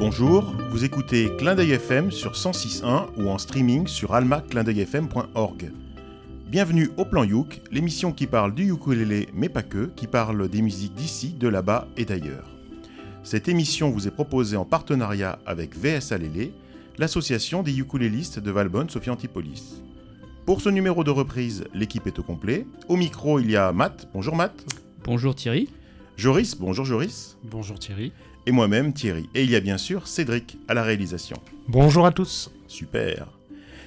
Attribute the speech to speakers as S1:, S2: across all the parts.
S1: Bonjour, vous écoutez Clin d'œil FM sur 106.1 ou en streaming sur almaclindeuilfm.org. Bienvenue au Plan Youk, l'émission qui parle du ukulélé mais pas que, qui parle des musiques d'ici, de là-bas et d'ailleurs. Cette émission vous est proposée en partenariat avec VS Alélé, l'association des ukulélistes de Valbonne Sophie Antipolis. Pour ce numéro de reprise, l'équipe est au complet. Au micro, il y a Matt. Bonjour Matt.
S2: Bonjour Thierry.
S1: Joris. Bonjour Joris.
S3: Bonjour Thierry.
S1: Et moi-même Thierry. Et il y a bien sûr Cédric à la réalisation.
S3: Bonjour à tous.
S1: Super.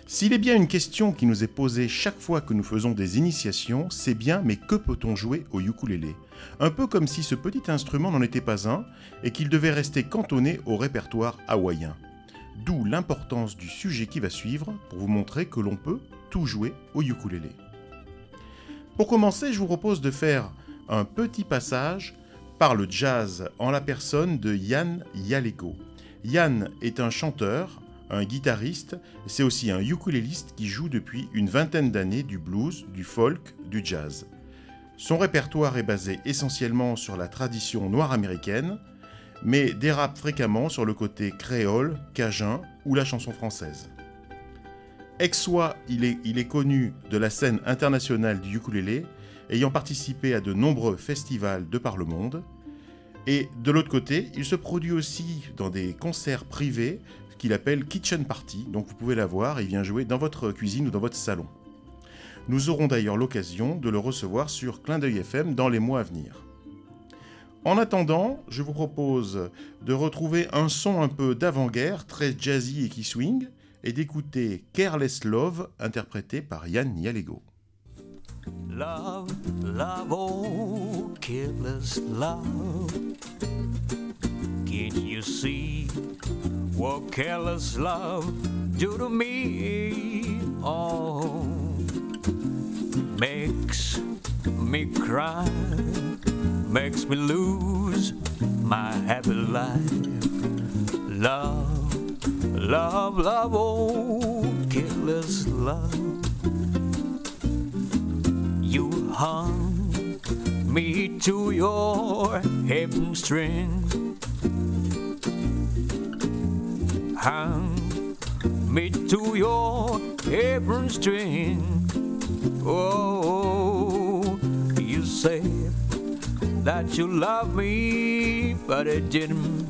S1: S'il est bien une question qui nous est posée chaque fois que nous faisons des initiations, c'est bien mais que peut-on jouer au ukulélé? Un peu comme si ce petit instrument n'en était pas un et qu'il devait rester cantonné au répertoire hawaïen. D'où l'importance du sujet qui va suivre pour vous montrer que l'on peut tout jouer au ukulélé. Pour commencer, je vous propose de faire un petit passage par le jazz en la personne de Yann Yalego. Yann est un chanteur, un guitariste, c'est aussi un ukuléliste qui joue depuis une vingtaine d'années du blues, du folk, du jazz. Son répertoire est basé essentiellement sur la tradition noire américaine, mais dérape fréquemment sur le côté créole, cajun ou la chanson française. Ex-soi, il est, il est connu de la scène internationale du ukulélé, ayant participé à de nombreux festivals de par le monde. Et de l'autre côté, il se produit aussi dans des concerts privés qu'il appelle Kitchen Party, donc vous pouvez la voir, il vient jouer dans votre cuisine ou dans votre salon. Nous aurons d'ailleurs l'occasion de le recevoir sur Clin d'œil FM dans les mois à venir. En attendant, je vous propose de retrouver un son un peu d'avant-guerre, très jazzy et qui swing, et d'écouter Careless Love, interprété par Yann Yalego.
S4: Love, love, oh, careless love. Can't you see what careless love do to me? Oh, makes me cry, makes me lose my happy life. Love, love, love, oh, careless love. You hung me to your heaven string. Hung me to your heaven string. Oh, you said that you love me, but it didn't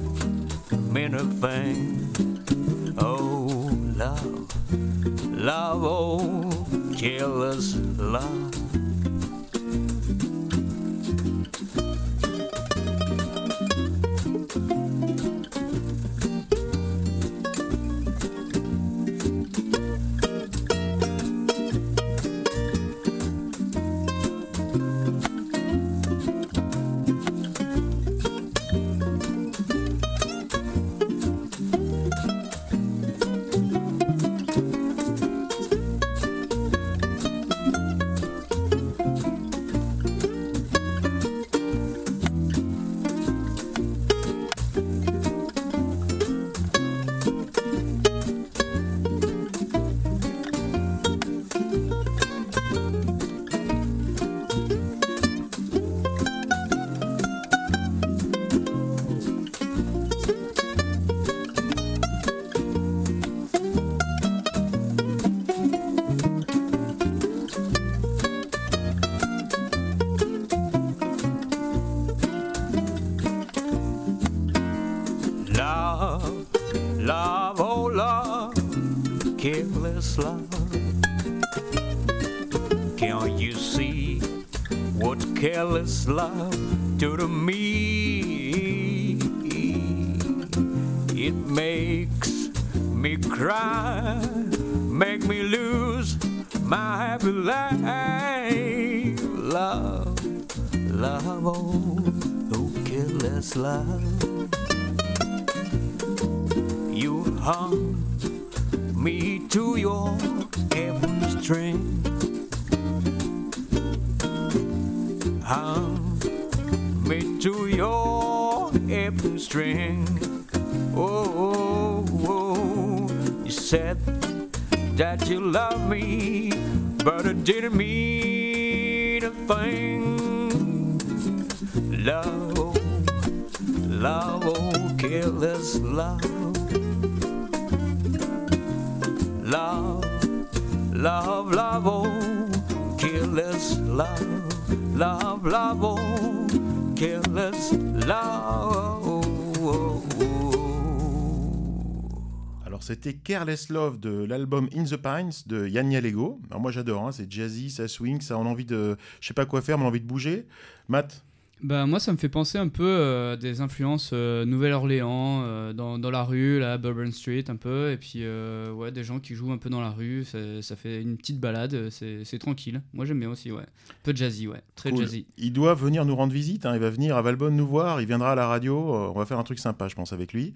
S4: mean a thing. Oh, love, love, oh, love. Love, love. Can't you see what careless love do to me?
S1: C'était Careless Love de l'album In the Pines de Yann Lego. Alors moi j'adore, hein, c'est jazzy, ça swing, ça on a envie de, je sais pas quoi faire, mais on a envie de bouger. Matt,
S3: Bah, moi, ça me fait penser un peu euh, des influences euh, Nouvelle-Orléans, euh, dans, dans la rue, là, Bourbon Street, un peu. Et puis, euh, ouais, des gens qui jouent un peu dans la rue. Ça, ça fait une petite balade, c'est tranquille. Moi, j'aime bien aussi, ouais. Un peu jazzy, ouais. Très
S1: Cool.
S3: jazzy.
S1: il doit venir nous rendre visite. hein, Il va venir à Valbonne nous voir. Il viendra à la radio. On va faire un truc sympa, je pense, avec lui.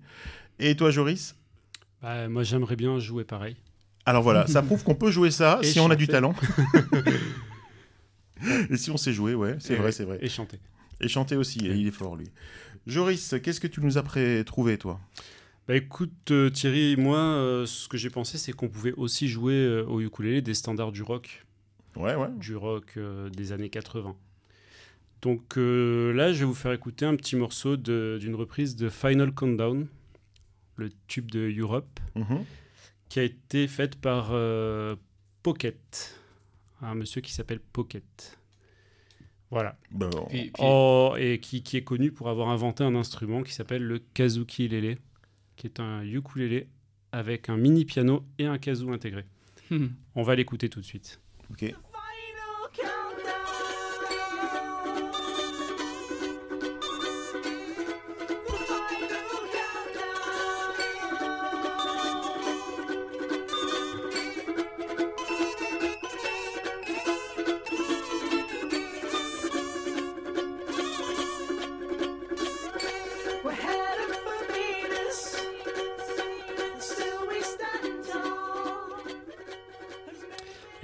S1: Et toi, Joris?
S2: Bah, moi, j'aimerais bien jouer pareil.
S1: Alors voilà, ça prouve qu'on peut jouer ça
S2: Et
S1: si on a du talent. Et si on sait jouer, ouais, c'est vrai, c'est vrai.
S2: Et chanter.
S1: Et chanter aussi, et il est fort lui. Joris, qu'est-ce que tu nous as trouvé, toi?
S2: Bah écoute euh, Thierry, moi, euh, ce que j'ai pensé, c'est qu'on pouvait aussi jouer euh, au ukulélé des standards du rock,
S1: Ouais, ouais.
S2: du rock euh, des années 80. Donc euh, là, je vais vous faire écouter un petit morceau d'une reprise de Final Countdown, le tube de Europe,
S1: Mhm.
S2: qui a été faite par euh, Pocket, un monsieur qui s'appelle Pocket. Voilà.
S1: Bon.
S3: Puis- puis-
S2: Oh, et qui, qui est connu pour avoir inventé un instrument qui s'appelle le kazuki lele, qui est un ukulélé avec un mini piano et un kazoo intégré.
S3: Hmm.
S2: On va l'écouter tout de suite.
S1: Ok.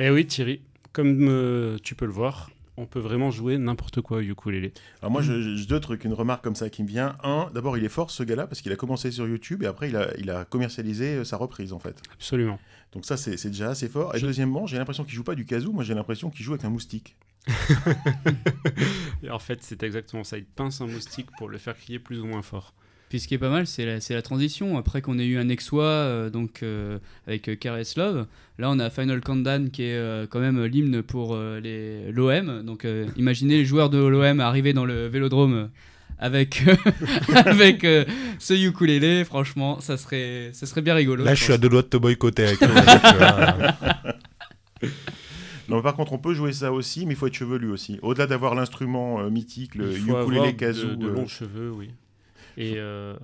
S2: Eh oui, Thierry, comme euh, tu peux le voir, on peut vraiment jouer n'importe quoi au ukulélé.
S1: Alors moi, je- j'ai deux trucs, une remarque comme ça qui me vient. Un, d'abord, il est fort ce gars-là parce qu'il a commencé sur YouTube et après, il a, il a commercialisé euh, sa reprise en fait.
S2: Absolument.
S1: Donc ça, c'est c'est déjà assez fort. Et
S2: Je-
S1: deuxièmement, j'ai l'impression qu'il joue pas du kazoo, moi j'ai l'impression qu'il joue avec un moustique.
S2: Et en fait, c'est exactement ça. Il pince un moustique pour le faire crier plus ou moins fort.
S3: Puis ce qui est pas mal, c'est la, c'est la transition. Après qu'on ait eu un Exois euh, donc, euh, avec euh, Caress Love, là on a Final Countdown qui est euh, quand même l'hymne pour euh, les- l'OM. Donc euh, imaginez les joueurs de l'OM arriver dans le vélodrome avec, avec euh, ce ukulélé. Franchement, ça serait, ça serait bien rigolo.
S5: Là,
S3: je
S5: je suis à deux doigts de te boycotter avec toi.
S1: Non, par contre, on peut jouer ça aussi, mais il faut être chevelu aussi. Au-delà d'avoir l'instrument euh, mythique, le
S2: Il faut avoir
S1: ukulélé
S2: de,
S1: kazoo.
S2: de
S1: euh,
S2: longs cheveux, oui. Et, euh,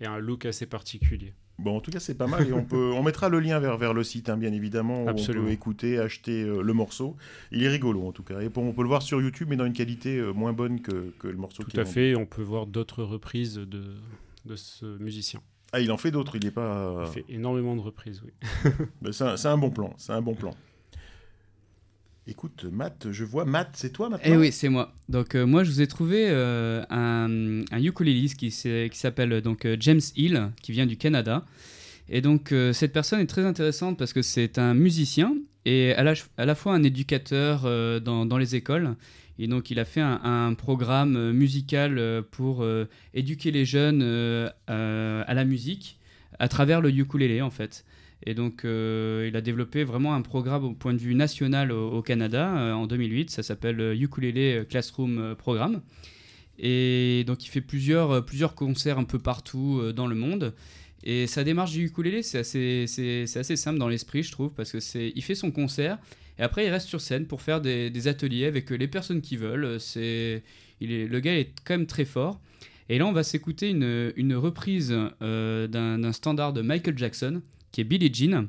S2: et un look assez particulier.
S1: Bon, en tout cas, c'est pas mal et on peut, on mettra le lien vers, vers le site, hein, bien évidemment. où
S2: Absolument.
S1: On peut écouter, acheter euh, le morceau. Il est rigolo en tout cas. Et pour- on peut le voir sur YouTube, mais dans une qualité euh, moins bonne que, que le morceau.
S2: Tout à fait. On peut voir d'autres reprises de, de ce musicien.
S1: Ah, il en fait d'autres. Il est pas.
S2: Il fait énormément de reprises, oui.
S1: Ben, c'est un, c'est un bon plan. C'est un bon plan. Écoute, Matt, je vois Matt, c'est toi maintenant.
S3: Eh oui, c'est moi. Donc euh, moi, je vous ai trouvé euh, un, un ukuléliste qui, s'appelle donc euh, James Hill, qui vient du Canada. Et donc cette personne est très intéressante parce que c'est un musicien et à la, fois un éducateur dans, les écoles. Et donc il a fait un, un programme musical pour éduquer les jeunes à la musique à travers le ukulélé en fait. Et donc, euh, il a développé vraiment un programme au point de vue national au, Canada euh, en 2008. Ça s'appelle euh, Ukulele Classroom Programme. Et donc, il fait plusieurs, plusieurs concerts un peu partout dans le monde. Et sa démarche du ukulélé, c'est assez, c'est, assez simple dans l'esprit, je trouve, parce que c'est, il fait son concert et après il reste sur scène pour faire des, ateliers avec les personnes qui veulent. C'est, il est, le gars est quand même très fort. Et là, on va s'écouter une, une reprise d'un standard de Michael Jackson qui est Billie Jean.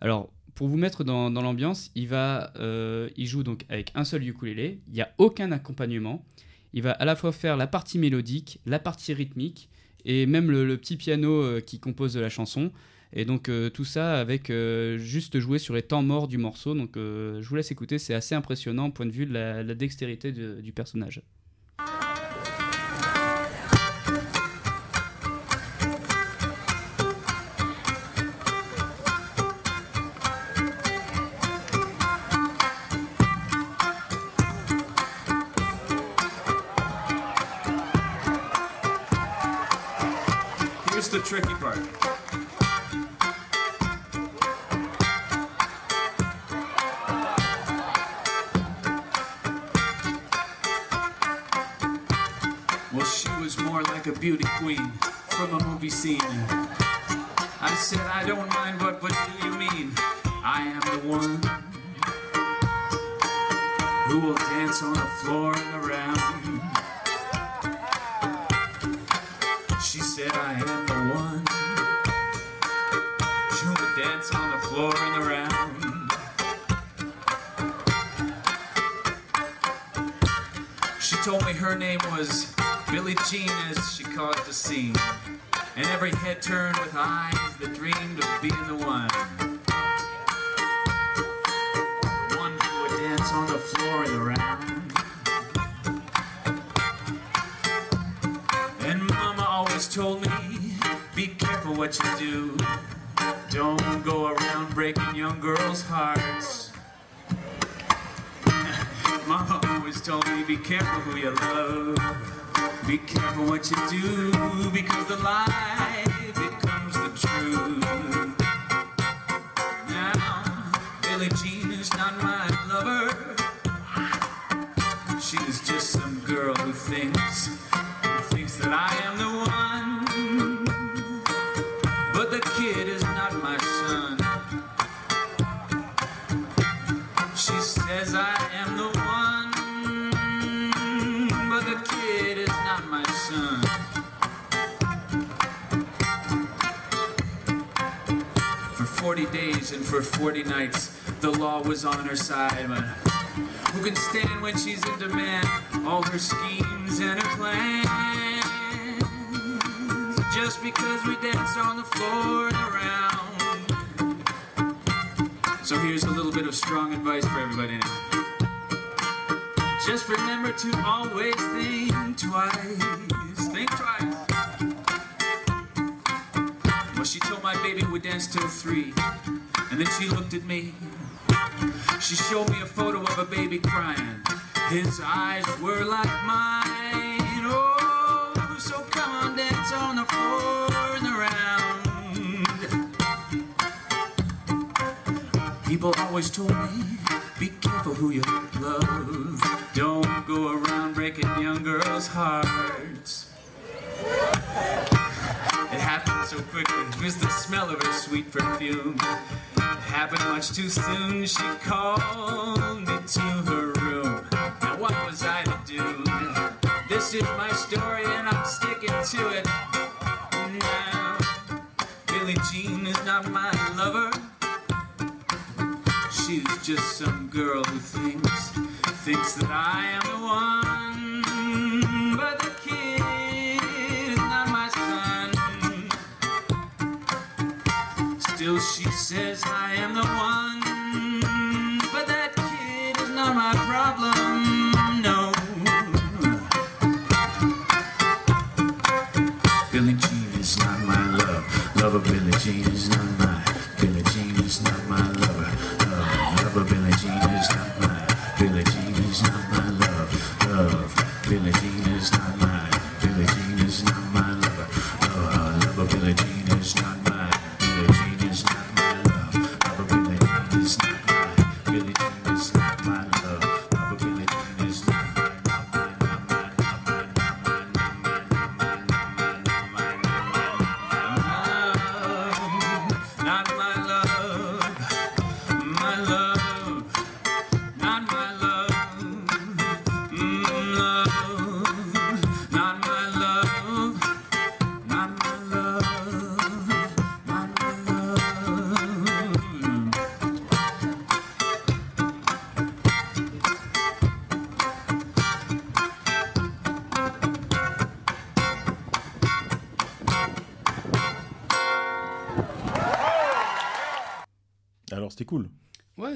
S3: Alors, pour vous mettre dans, l'ambiance, il, euh, il joue donc avec un seul ukulélé, il n'y a aucun accompagnement. Il va à la fois faire la partie mélodique, la partie rythmique et même le, petit piano euh, qui compose la chanson. Et donc euh, tout ça avec juste jouer sur les temps morts du morceau. Donc je vous laisse écouter, c'est assez impressionnant au point de vue de la, dextérité de- du personnage.
S6: Head turned with eyes that dreamed of being the one. One who would dance on the floor and around. And Mama always told me, be careful what you do. Don't go around breaking young girls' hearts. Mama always told me, be careful who you love. Be careful what you do, because the lie becomes. Now, Billie Jean is not my lover. Just some girl who thinks, 40 days and for 40 nights, the law was on her side, but who can stand when she's in demand? All her schemes and her plans. Just because we danced on the floor and around. So here's a little bit of strong advice for everybody now. Just remember to always think twice. Think twice. My baby would dance till three. And then she looked at me. She showed me a photo of a baby crying. His eyes were like mine. Oh, so come on, dance on the floor and around. People always told me, be careful who you love. Don't go around breaking young girls' hearts. It happened so quickly. It was the smell of her sweet perfume. It happened much too soon. She called me to her room. Now what was I to do? This is my story and I'm sticking to it. Now, Billie Jean is not my lover. She's just some girl who thinks, thinks that I am the one. She says I am the one. But that kid is not my problem.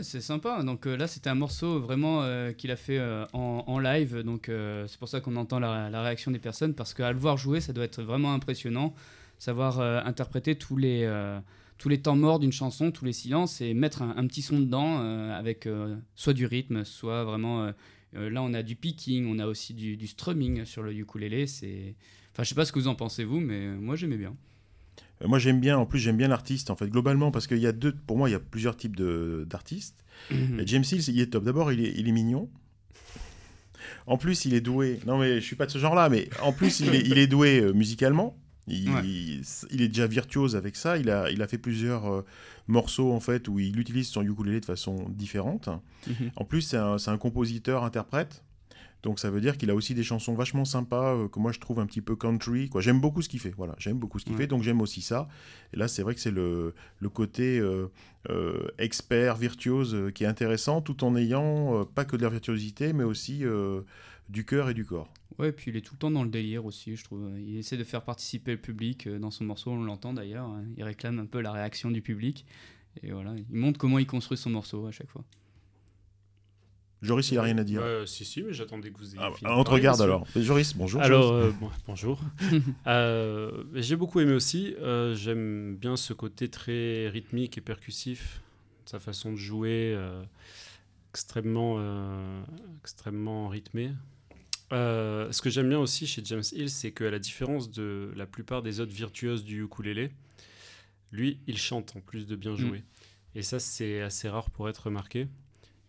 S3: C'est sympa. Donc euh, là, c'était un morceau vraiment euh, qu'il a fait euh, en, en live. Donc c'est pour ça qu'on entend la, réaction des personnes parce qu'à le voir jouer, ça doit être vraiment impressionnant. Savoir interpréter tous les, tous les temps morts d'une chanson, tous les silences et mettre un, petit son dedans avec soit du rythme, soit vraiment. là, on a du picking, on a aussi du, du strumming sur le ukulélé. Enfin, je sais pas ce que vous en pensez vous, mais moi j'aimais bien.
S1: Euh, Moi j'aime bien, en plus j'aime bien l'artiste en fait globalement parce qu'il y a deux, pour moi il y a plusieurs types d'artistes.
S3: Mhm.
S1: James Hill il est top. D'abord il est, il est mignon. En plus il est doué. Non mais je suis pas de ce genre-là, mais en plus il est, il est doué euh, musicalement. Il,
S3: Ouais.
S1: il est déjà virtuose avec ça. Il a, il a fait plusieurs euh, morceaux en fait où il utilise son ukulélé de façon différente.
S3: Mhm.
S1: En plus, c'est un, c'est un compositeur-interprète. Donc ça veut dire qu'il a aussi des chansons vachement sympas euh, que moi je trouve un petit peu country. Quoi. J'aime beaucoup ce qu'il fait. Voilà, j'aime beaucoup ce qu'il
S3: Ouais.
S1: fait, donc j'aime aussi ça. Et là, c'est vrai que c'est le, le côté euh, euh, expert, virtuose qui est intéressant, tout en ayant pas que de la virtuosité, mais aussi du cœur et du corps.
S3: Ouais, et puis il est tout le temps dans le délire aussi, je trouve. Il essaie de faire participer le public dans son morceau, on l'entend d'ailleurs. hein. Il réclame un peu la réaction du public. Et voilà, il montre comment il construit son morceau à chaque fois.
S1: Joris, il a rien à dire.
S2: Ouais, si, si, mais j'attendais que vous ayez
S1: Ah,
S2: fini.
S1: on te regarde alors. Joris, bonjour.
S2: Alors,
S1: Joris.
S2: euh, bon, bonjour. Euh, j'ai beaucoup aimé aussi. Euh, J'aime bien ce côté très rythmique et percussif, sa façon de jouer euh, extrêmement, euh, extrêmement rythmée. Euh, ce que j'aime bien aussi chez James Hill, c'est qu'à la différence de la plupart des autres virtuoses du ukulélé, lui, il chante en plus de bien jouer. Et ça, c'est assez rare pour être remarqué.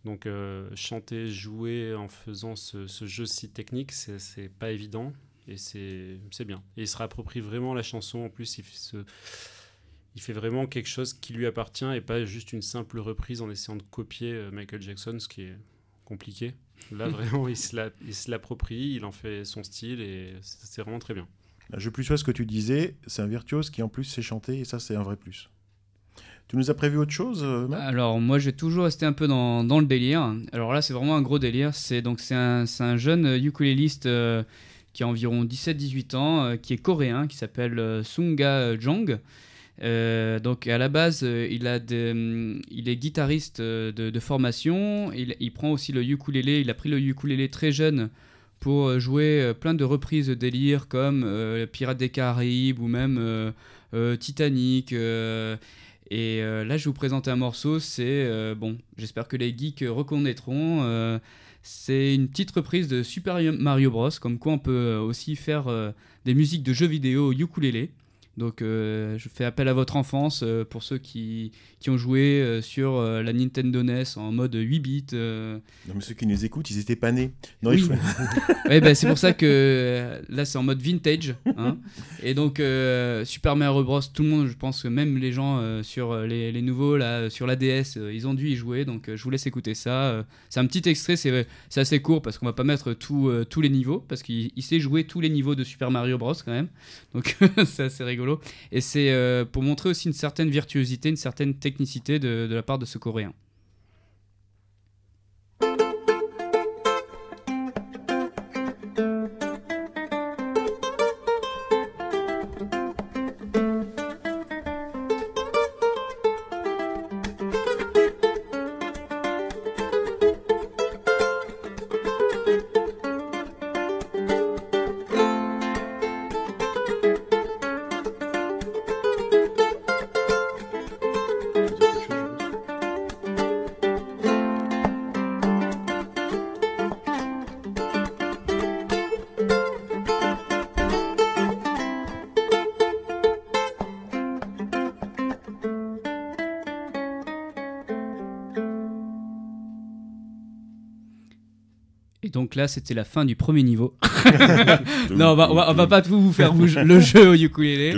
S2: Donc, euh, chanter, jouer en faisant ce, ce jeu si technique, c'est pas évident et c'est bien. Et il se réapproprie vraiment la chanson. En plus, il, fait ce- il fait vraiment quelque chose qui lui appartient et pas juste une simple reprise en essayant de copier euh, Michael Jackson, ce qui est compliqué. Là, vraiment, il se l'a- il se l'approprie, il en fait son style et c'est c'est vraiment très bien.
S1: Je plus sois ce que tu disais, c'est un virtuose qui en plus sait chanter et ça c'est un vrai plus. Tu nous as prévu autre chose euh,
S3: Alors moi je vais toujours rester un peu dans, dans le délire. Alors là c'est vraiment un gros délire. C'est donc c'est un, un jeune ukuléliste euh, qui a environ 17-18 ans, euh, qui est coréen, qui s'appelle Sunga Jong. Donc à la base il, a des, hum, il est guitariste de, formation. Il, il prend aussi le ukulélé. Il a pris le ukulélé très jeune pour jouer plein de reprises de délire comme Pirates des Caraïbes ou même Titanic. Et euh, là, je vous présenter un morceau. C'est euh, bon, j'espère que les geeks reconnaîtront. euh, c'est une petite reprise de Super Mario Bros. Comme quoi, on peut aussi faire des musiques de jeux vidéo ukulélé. Donc, euh, je fais appel à votre enfance euh, pour ceux qui, qui ont joué euh, sur la Nintendo NES en mode 8 bits.
S1: Non, mais ceux qui nous écoutent, ils étaient pas nés. Non,
S3: Oui.
S1: faut-
S3: Ouais, bah, c'est pour ça que là, c'est en mode vintage. hein. Et donc, Super Mario Bros. Tout le monde, je pense que même les gens sur les, les nouveaux, là, sur la DS, ils ont dû y jouer. Donc, je vous laisse écouter ça. C'est un petit extrait, c'est c'est assez court parce qu'on va pas mettre tout, tous les niveaux. Parce qu'il il sait jouer tous les niveaux de Super Mario Bros. quand même. Donc, c'est assez Et c'est euh, pour montrer aussi une certaine virtuosité, une certaine technicité de la part de ce coréen. Et donc là, c'était la fin du premier niveau. non, on va, on va, on va pas tout vous faire vous- le jeu au ukulélé.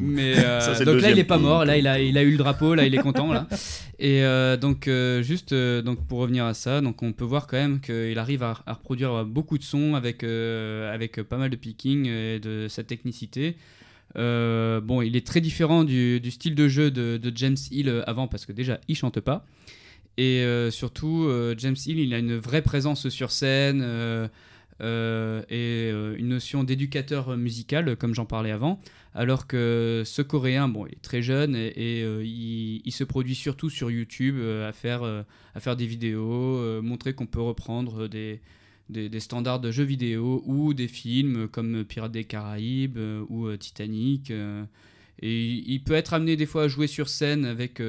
S3: Mais euh,
S1: Ça,
S3: donc là, il est pas mort. Là, il a, il a eu le drapeau. Là, il est content. Là. Et euh, donc, euh, juste euh, donc pour revenir à ça, donc on peut voir quand même qu'il arrive à, à reproduire beaucoup de sons avec avec pas mal de picking et de sa technicité. Bon, il est très différent du, du style de jeu de, de James Hill avant parce que déjà, il chante pas. Et euh, surtout, euh, James Hill, il a une vraie présence sur scène euh, euh, et une notion d'éducateur musical, comme j'en parlais avant. Alors que ce Coréen, bon, il est très jeune et, il, se produit surtout sur YouTube à, faire, à faire des vidéos, montrer qu'on peut reprendre des, des, standards de jeux vidéo ou des films comme Pirates des Caraïbes ou Titanic. et il, peut être amené des fois à jouer sur scène avec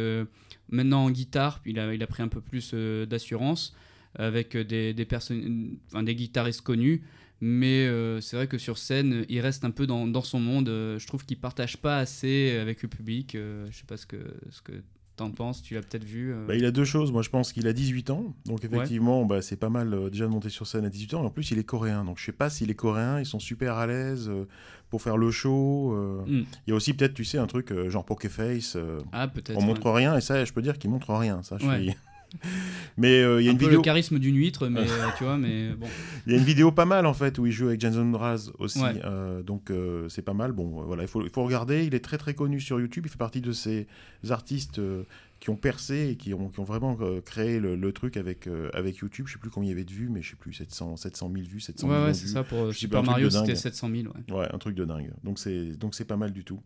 S3: maintenant en guitare, il a, il a pris un peu plus euh, d'assurance avec des, des, personnes, enfin, des guitaristes connus. Mais euh, c'est vrai que sur scène, il reste un peu dans, dans son monde. Euh, je trouve qu'il partage pas assez avec le public. Je sais pas ce que, ce que t'en penses. Tu l'as peut-être vu. euh.
S1: Bah, il a deux choses. Moi, je pense qu'il a 18 ans. Donc, effectivement, bah, c'est pas mal euh, déjà de monter sur scène à 18 ans. Et en plus, il est coréen. Donc, je sais pas si les Coréens, ils sont super à l'aise euh, pour faire le show. euh.
S3: Mm.
S1: Il y a aussi peut-être, tu sais, un truc genre Poker Face. euh,
S3: Ah, peut-être.
S1: on
S3: ouais.
S1: montre rien. Et ça, je peux dire qu'il montre rien. Ça, je
S3: Ouais.
S1: suis- Mais euh, il y a
S3: un
S1: une
S3: peu
S1: vidéo.
S3: le charisme d'une huître, mais euh, tu vois, mais bon.
S1: Il y a une vidéo pas mal en fait où il joue avec Jason Mraz aussi,
S3: Ouais.
S1: euh, donc c'est pas mal. Bon, voilà, il faut, il faut regarder. Il est très très connu sur YouTube. Il fait partie de ces artistes qui ont percé et qui ont, qui ont vraiment créé le, le truc avec euh, avec YouTube. Je sais plus combien il y avait de vues, mais je sais plus 700 700 000 vues, 700
S3: Ouais,
S1: 000
S3: ouais,
S1: vues.
S3: c'est ça. Pour
S1: Je
S3: Super Mario, c'était 700 000. Ouais.
S1: Ouais, un truc de dingue. Donc c'est donc c'est pas mal du tout.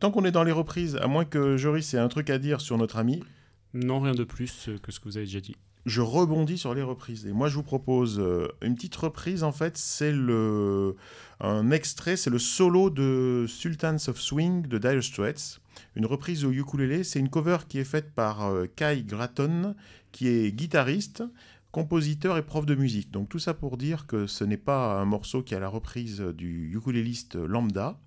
S1: Tant qu'on est dans les reprises, à moins que Joris ait un truc à dire sur notre ami,
S2: Non, rien de plus euh, que ce que vous avez déjà dit.
S1: je rebondis sur les reprises. Et moi, je vous propose euh, une petite reprise. En fait, c'est le un extrait, c'est le solo de Sultans of Swing de Dire Straits. Une reprise au ukulélé. C'est une cover qui est faite par euh, Kai Gratton, qui est guitariste, compositeur et prof de musique. Donc tout ça pour dire que ce n'est pas un morceau qui a la reprise du ukuléliste lambda.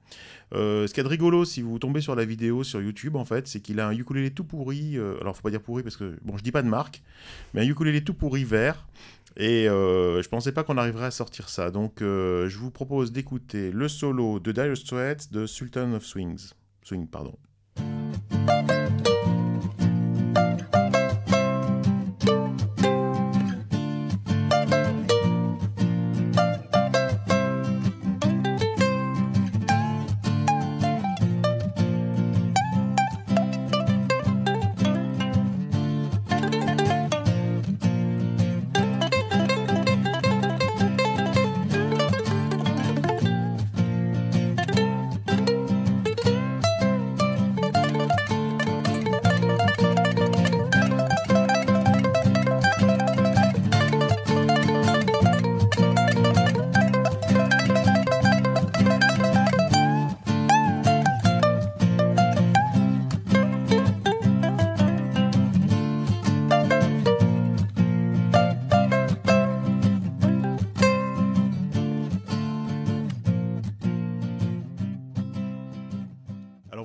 S1: Euh, ce qu'il y a de rigolo, si vous tombez sur la vidéo sur YouTube, en fait, c'est qu'il a un ukulélé tout pourri. euh, alors, faut pas dire pourri parce que, bon, je dis pas de marque, mais un ukulélé tout pourri vert. Et euh, je pensais pas qu'on arriverait à sortir ça. Donc, euh, je vous propose d'écouter le solo de Dire Straits de Sultan of Swings. Swing, pardon.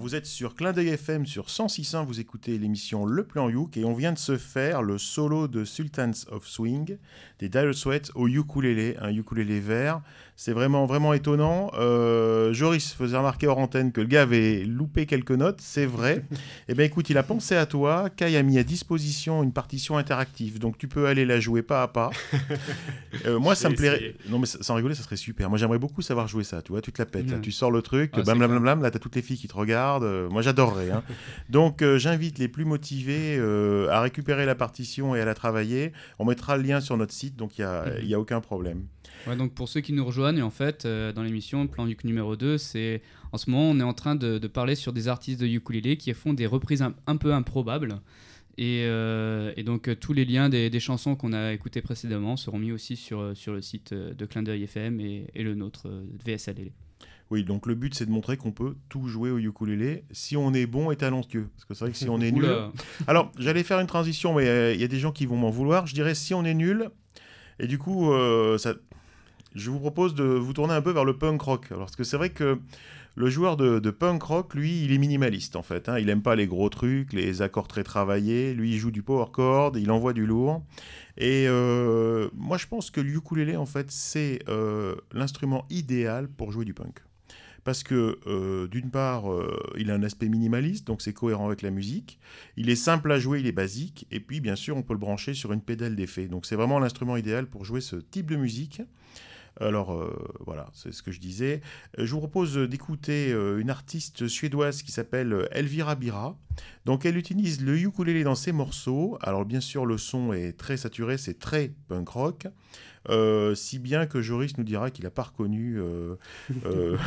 S1: Vous êtes sur Clin d'œil FM sur 106.1, vous écoutez l'émission Le Plan Youk et on vient de se faire le solo de Sultans of Swing des Dire Straits au ukulélé, un ukulélé vert. C'est vraiment vraiment étonnant. Euh, Joris faisait remarquer hors antenne que le gars avait loupé quelques notes, c'est vrai. Eh bien écoute, il a pensé à toi, Kai a mis à disposition une partition interactive, donc tu peux aller la jouer pas à pas. Euh, moi ça me plairait... Non mais sans rigoler, ça serait super. Moi j'aimerais beaucoup savoir jouer ça, tu vois, tu te la pètes. là. Tu sors le truc,
S3: Ah,
S1: bam blam blam blam, là t'as toutes les filles qui te regardent. Moi j'adorerais. hein. Donc euh, j'invite les plus motivés euh, à récupérer la partition et à la travailler. On mettra le lien sur notre site, donc il n'y a,
S3: Mhm.
S1: a aucun problème.
S3: Ouais, donc pour ceux qui nous rejoignent, en fait, euh, dans l'émission Plan Yuk numéro 2, c'est en ce moment, on est en train de, de parler sur des artistes de ukulélé qui font des reprises un, un peu improbables. Et, euh, et donc, euh, tous les liens des, des chansons qu'on a écoutées précédemment seront mis aussi sur, sur le site de Clin d'œil FM et, et le nôtre de VSLL.
S1: Oui, donc le but c'est de montrer qu'on peut tout jouer au ukulélé si on est bon et talentueux. Parce que c'est vrai que si on est nul,
S3: Oula.
S1: Alors, j'allais faire une transition, mais euh, il y a des gens qui vont m'en vouloir. Je dirais si on est nul, et du coup, euh, ça... je vous propose de vous tourner un peu vers le punk rock. Alors, parce que c'est vrai que le joueur de, de punk rock, lui, il est minimaliste en fait. hein. Il aime pas les gros trucs, les accords très travaillés. Lui, il joue du power chord, il envoie du lourd. Et euh, moi, je pense que le ukulélé, en fait, c'est euh, l'instrument idéal pour jouer du punk. Parce que, euh, d'une part, euh, il a un aspect minimaliste, donc c'est cohérent avec la musique. Il est simple à jouer, il est basique. Et puis, bien sûr, on peut le brancher sur une pédale d'effet. Donc, c'est vraiment l'instrument idéal pour jouer ce type de musique. Alors, euh, voilà, c'est ce que je disais. Euh, Je vous propose d'écouter euh, une artiste suédoise qui s'appelle Elvira Bira. Donc, elle utilise le ukulélé dans ses morceaux. Alors, bien sûr, le son est très saturé, c'est très punk rock. Si bien que Joris nous dira qu'il n'a pas reconnu le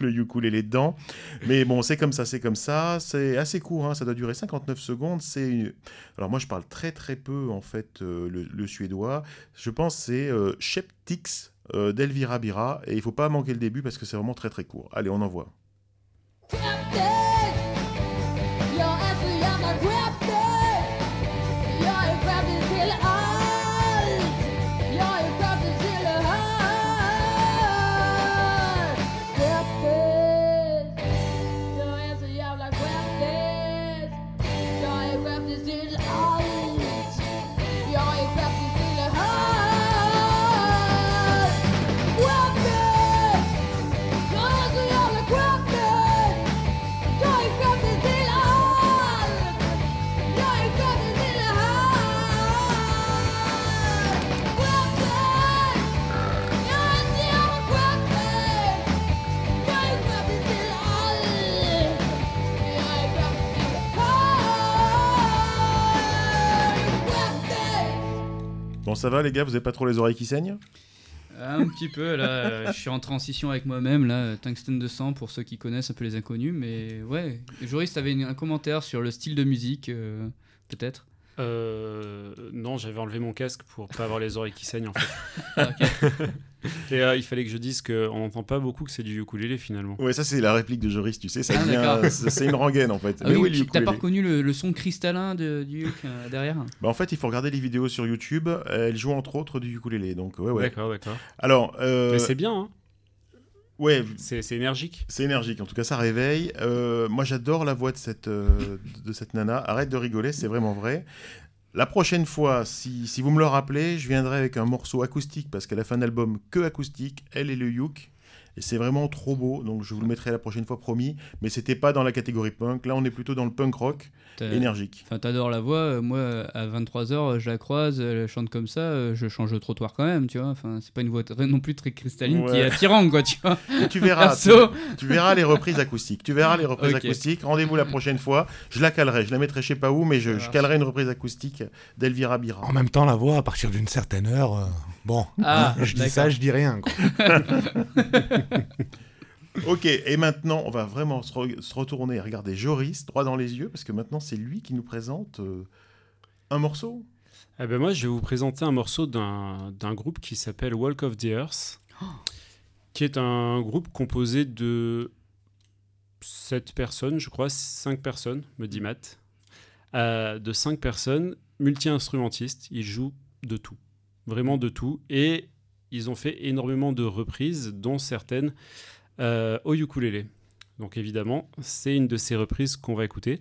S1: ukulélé dedans. Mais bon, c'est comme ça, c'est comme ça. C'est assez court, hein, ça doit durer 59 secondes. C'est Alors moi, je parle très très peu, en fait, le, le suédois. Je pense c'est Sheptix d'Elvira Bira. Et il faut pas manquer le début parce que c'est vraiment très très court. Allez, on envoie. Ça va les gars Vous avez pas trop les oreilles qui saignent
S3: Un petit peu, là, euh, je suis en transition avec moi-même, là, Tungsten 200 pour ceux qui connaissent un peu les inconnus, mais ouais. Joris, t'avais un commentaire sur le style de musique, euh, peut-être
S2: Euh, non, j'avais enlevé mon casque pour pas avoir les oreilles qui saignent en fait.
S3: Ah.
S2: Et euh, il fallait que je dise qu'on n'entend pas beaucoup que c'est du ukulélé finalement.
S1: Ouais, ça c'est la réplique de Joris, tu sais, ça
S3: Ah,
S1: vient,
S3: d'accord.
S1: c'est une rengaine en fait.
S3: Ah
S1: Mais
S3: oui,
S1: oui,
S3: tu- t'as pas reconnu le, le son cristallin de, du euh, derrière?
S1: Bah, en fait, il faut regarder les vidéos sur YouTube. Elle joue entre autres du ukulélé, donc ouais, ouais.
S2: D'accord, d'accord.
S1: Alors, euh,
S2: Mais c'est bien, hein
S1: ouais,
S2: c'est énergique.
S1: c'est énergique. En tout cas, ça réveille. Euh, moi, j'adore la voix de cette euh, de cette nana. Arrête de rigoler, c'est vraiment vrai. La prochaine fois, si, si vous me le rappelez, je viendrai avec un morceau acoustique parce qu'elle a fait un album que acoustique, elle et le Yuk. Et c'est vraiment trop beau, donc je vous le mettrai la prochaine fois, promis. Mais c'était pas dans la catégorie punk. Là, on est plutôt dans le punk rock énergique.
S3: Enfin, t'adores la voix. euh, Moi, à 23h, je la croise, elle chante comme ça, euh, je change de trottoir quand même, tu vois. Enfin, c'est pas une voix très- non plus très cristalline qui est attirante, quoi, tu vois.
S1: Et tu verras, tu, verras les reprises acoustiques. Tu verras les reprises acoustiques. Rendez-vous la prochaine fois. Je la calerai. Je la mettrai je sais pas où, mais je, calerai une reprise acoustique d'Elvira Bira.
S5: En même temps, la voix, à partir d'une certaine heure, euh, bon,
S3: Ah,
S5: je dis ça, je dis rien. quoi.
S1: Ok, et maintenant, on va vraiment se, re- se retourner et regarder Joris droit dans les yeux, parce que maintenant, c'est lui qui nous présente euh, un morceau.
S2: Eh ben moi, je vais vous présenter un morceau d'un d'un groupe qui s'appelle Walk of the Earth, qui est un groupe composé de 7 personnes, je crois, 5 personnes, me dit Matt. Euh, de 5 personnes, multi-instrumentistes, ils jouent de tout, vraiment de tout, et ils ont fait énormément de reprises, dont certaines euh, au ukulélé. Donc évidemment, c'est une de ces reprises qu'on va écouter.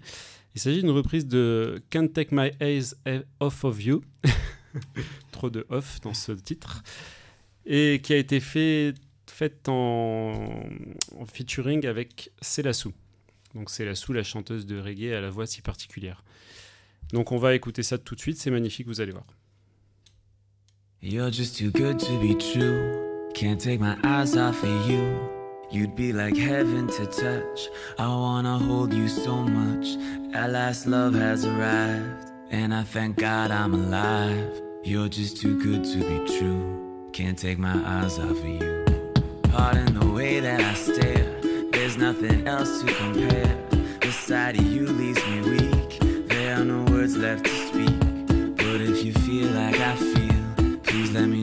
S2: Il s'agit d'une reprise de Can't Take My Eyes Off of You. Trop de off dans ce titre. Et qui a été fait, faite en, featuring avec Selassou. Donc Selassou, la chanteuse de reggae à la voix si particulière. Donc on va écouter ça tout de suite, c'est magnifique, vous allez voir.
S7: You're just too good to be true. Can't take my eyes off of you. You'd be like heaven to touch. I wanna hold you so much. At last, love has arrived. And I thank God I'm alive. You're just too good to be true. Can't take my eyes off of you. Pardon the way that I stare. There's nothing else to compare. The sight of you leaves me weak. There are no words left to speak. But if you feel like I feel, let me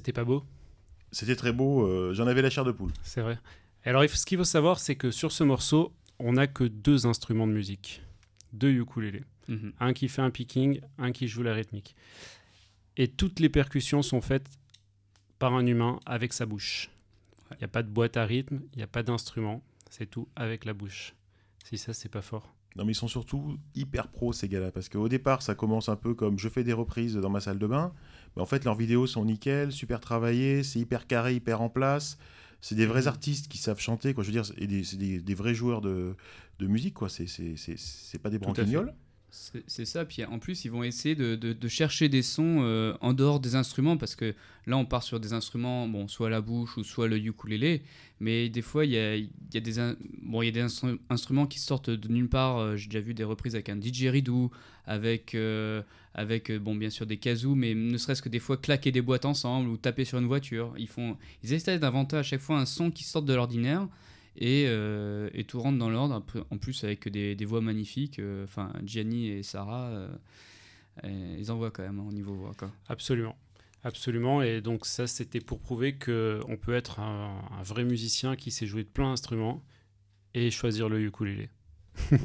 S2: C'était pas beau
S1: C'était très beau. euh, J'en avais la chair de poule.
S2: C'est vrai. Alors, ce qu'il faut savoir, c'est que sur ce morceau, on n'a que deux instruments de musique, deux ukulélés.
S3: Mhm.
S2: Un qui fait un picking, un qui joue la rythmique. Et toutes les percussions sont faites par un humain avec sa bouche. Il n'y a pas de boîte à rythme, il n'y a pas d'instrument, c'est tout avec la bouche. Si ça, c'est pas fort.
S1: Non, mais ils sont surtout hyper pros, ces gars-là. Parce qu'au départ, ça commence un peu comme je fais des reprises dans ma salle de bain. En fait, leurs vidéos sont nickel, super travaillées, c'est hyper carré, hyper en place. C'est des vrais artistes qui savent chanter, quoi. Je veux dire, et des- c'est des, des vrais joueurs de, de musique, quoi. C'est- C'est c'est- c'est pas des branquignoles.
S3: C'est c'est ça, puis en plus ils vont essayer de, de- de chercher des sons euh, en dehors des instruments, parce que là on part sur des instruments, bon, soit la bouche ou soit le ukulélé, mais des fois il y a, y a des, in- bon, y a des instru- instruments qui sortent de nulle part, euh, j'ai déjà vu des reprises avec un didgeridoo, avec, euh, avec euh, bon, bien sûr des kazoo, mais ne serait-ce que des fois claquer des boîtes ensemble ou taper sur une voiture, ils, font, ils essaient d'inventer à chaque fois un son qui sort de l'ordinaire, et, euh, et tout rentre dans l'ordre, en plus avec des, des voix magnifiques. euh, Enfin, Gianni et Sarah, euh, ils envoient quand même hein, au niveau voix. Quoi.
S2: Absolument. Absolument. Et donc, ça, c'était pour prouver qu'on peut être un, un vrai musicien qui sait jouer de plein d'instruments et choisir le ukulélé.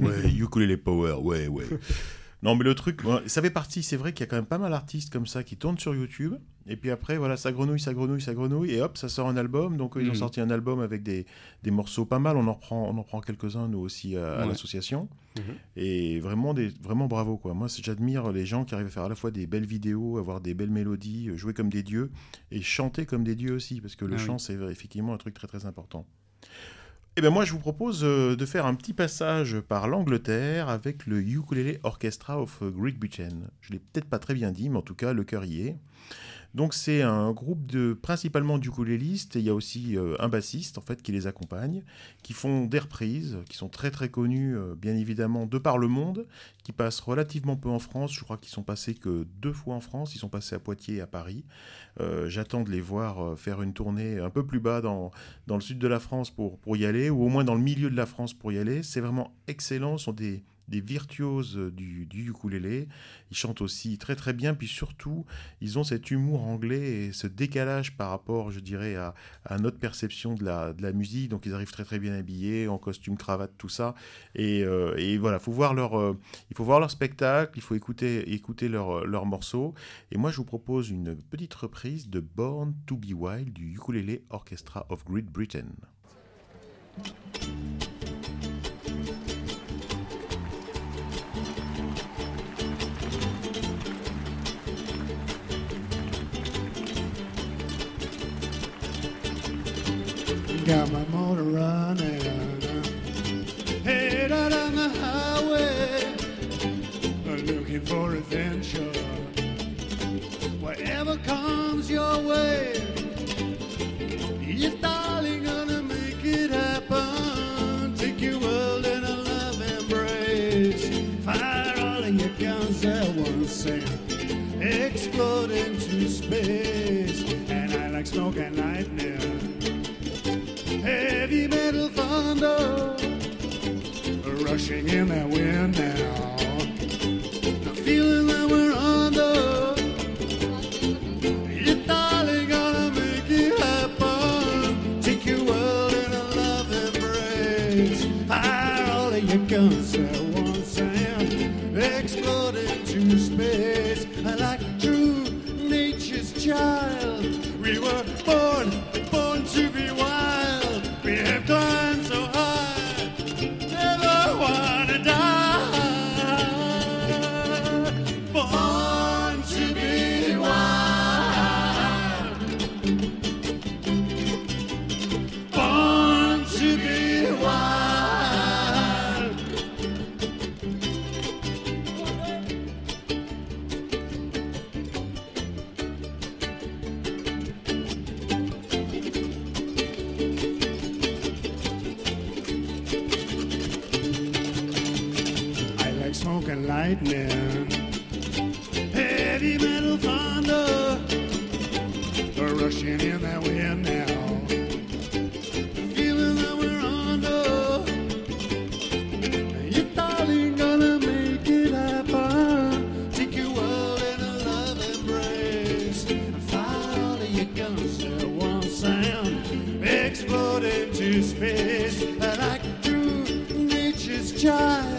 S1: Ouais, ukulele power, ouais, ouais. Non, mais le truc, ça fait partie, c'est vrai qu'il y a quand même pas mal d'artistes comme ça qui tournent sur YouTube, et puis après, voilà, ça grenouille, ça grenouille, ça grenouille, et hop, ça sort un album. Donc, euh, ils ont
S3: Mhm.
S1: sorti un album avec des, des morceaux pas mal, on en reprend, on en prend quelques-uns, nous aussi, à, à l'association.
S2: Mhm.
S1: Et vraiment, des, vraiment bravo, quoi. Moi, j'admire les gens qui arrivent à faire à la fois des belles vidéos, avoir des belles mélodies, euh, jouer comme des dieux, et chanter comme des dieux aussi, parce que le
S3: Ah oui.
S1: chant, c'est effectivement un truc très, très important. Eh ben moi, je vous propose euh, de faire un petit passage par l'Angleterre avec le Ukulele Orchestra of Great Britain. Je l'ai peut-être pas très bien dit, mais en tout cas, le cœur y est. Donc c'est un groupe de principalement d'ukulélistes et il y a aussi euh, un bassiste en fait qui les accompagne, qui font des reprises, qui sont très très connus euh, bien évidemment de par le monde, qui passent relativement peu en France. Je crois qu'ils sont passés que deux fois en France. Ils sont passés à Poitiers et à Paris. Euh, J'attends de les voir faire une tournée un peu plus bas dans, le sud de la France pour, pour y aller, ou au moins dans le milieu de la France pour y aller. C'est vraiment excellent. Ce sont des, des virtuoses du, du ukulélé. Ils chantent aussi très très bien, puis surtout, ils ont cet humour anglais et ce décalage par rapport, je dirais, à, notre perception de la, musique. Donc ils arrivent très très bien habillés, en costume, cravate, tout ça. Et, euh, voilà, euh, il faut voir leur spectacle, il faut écouter, écouter leurs leurs morceaux. Et moi, je vous propose une petite reprise de Born to be Wild du Ukulele Orchestra of Great Britain.
S8: Got my motor running. In that wind now. your guns to one sound. Explode into space like two nature's child.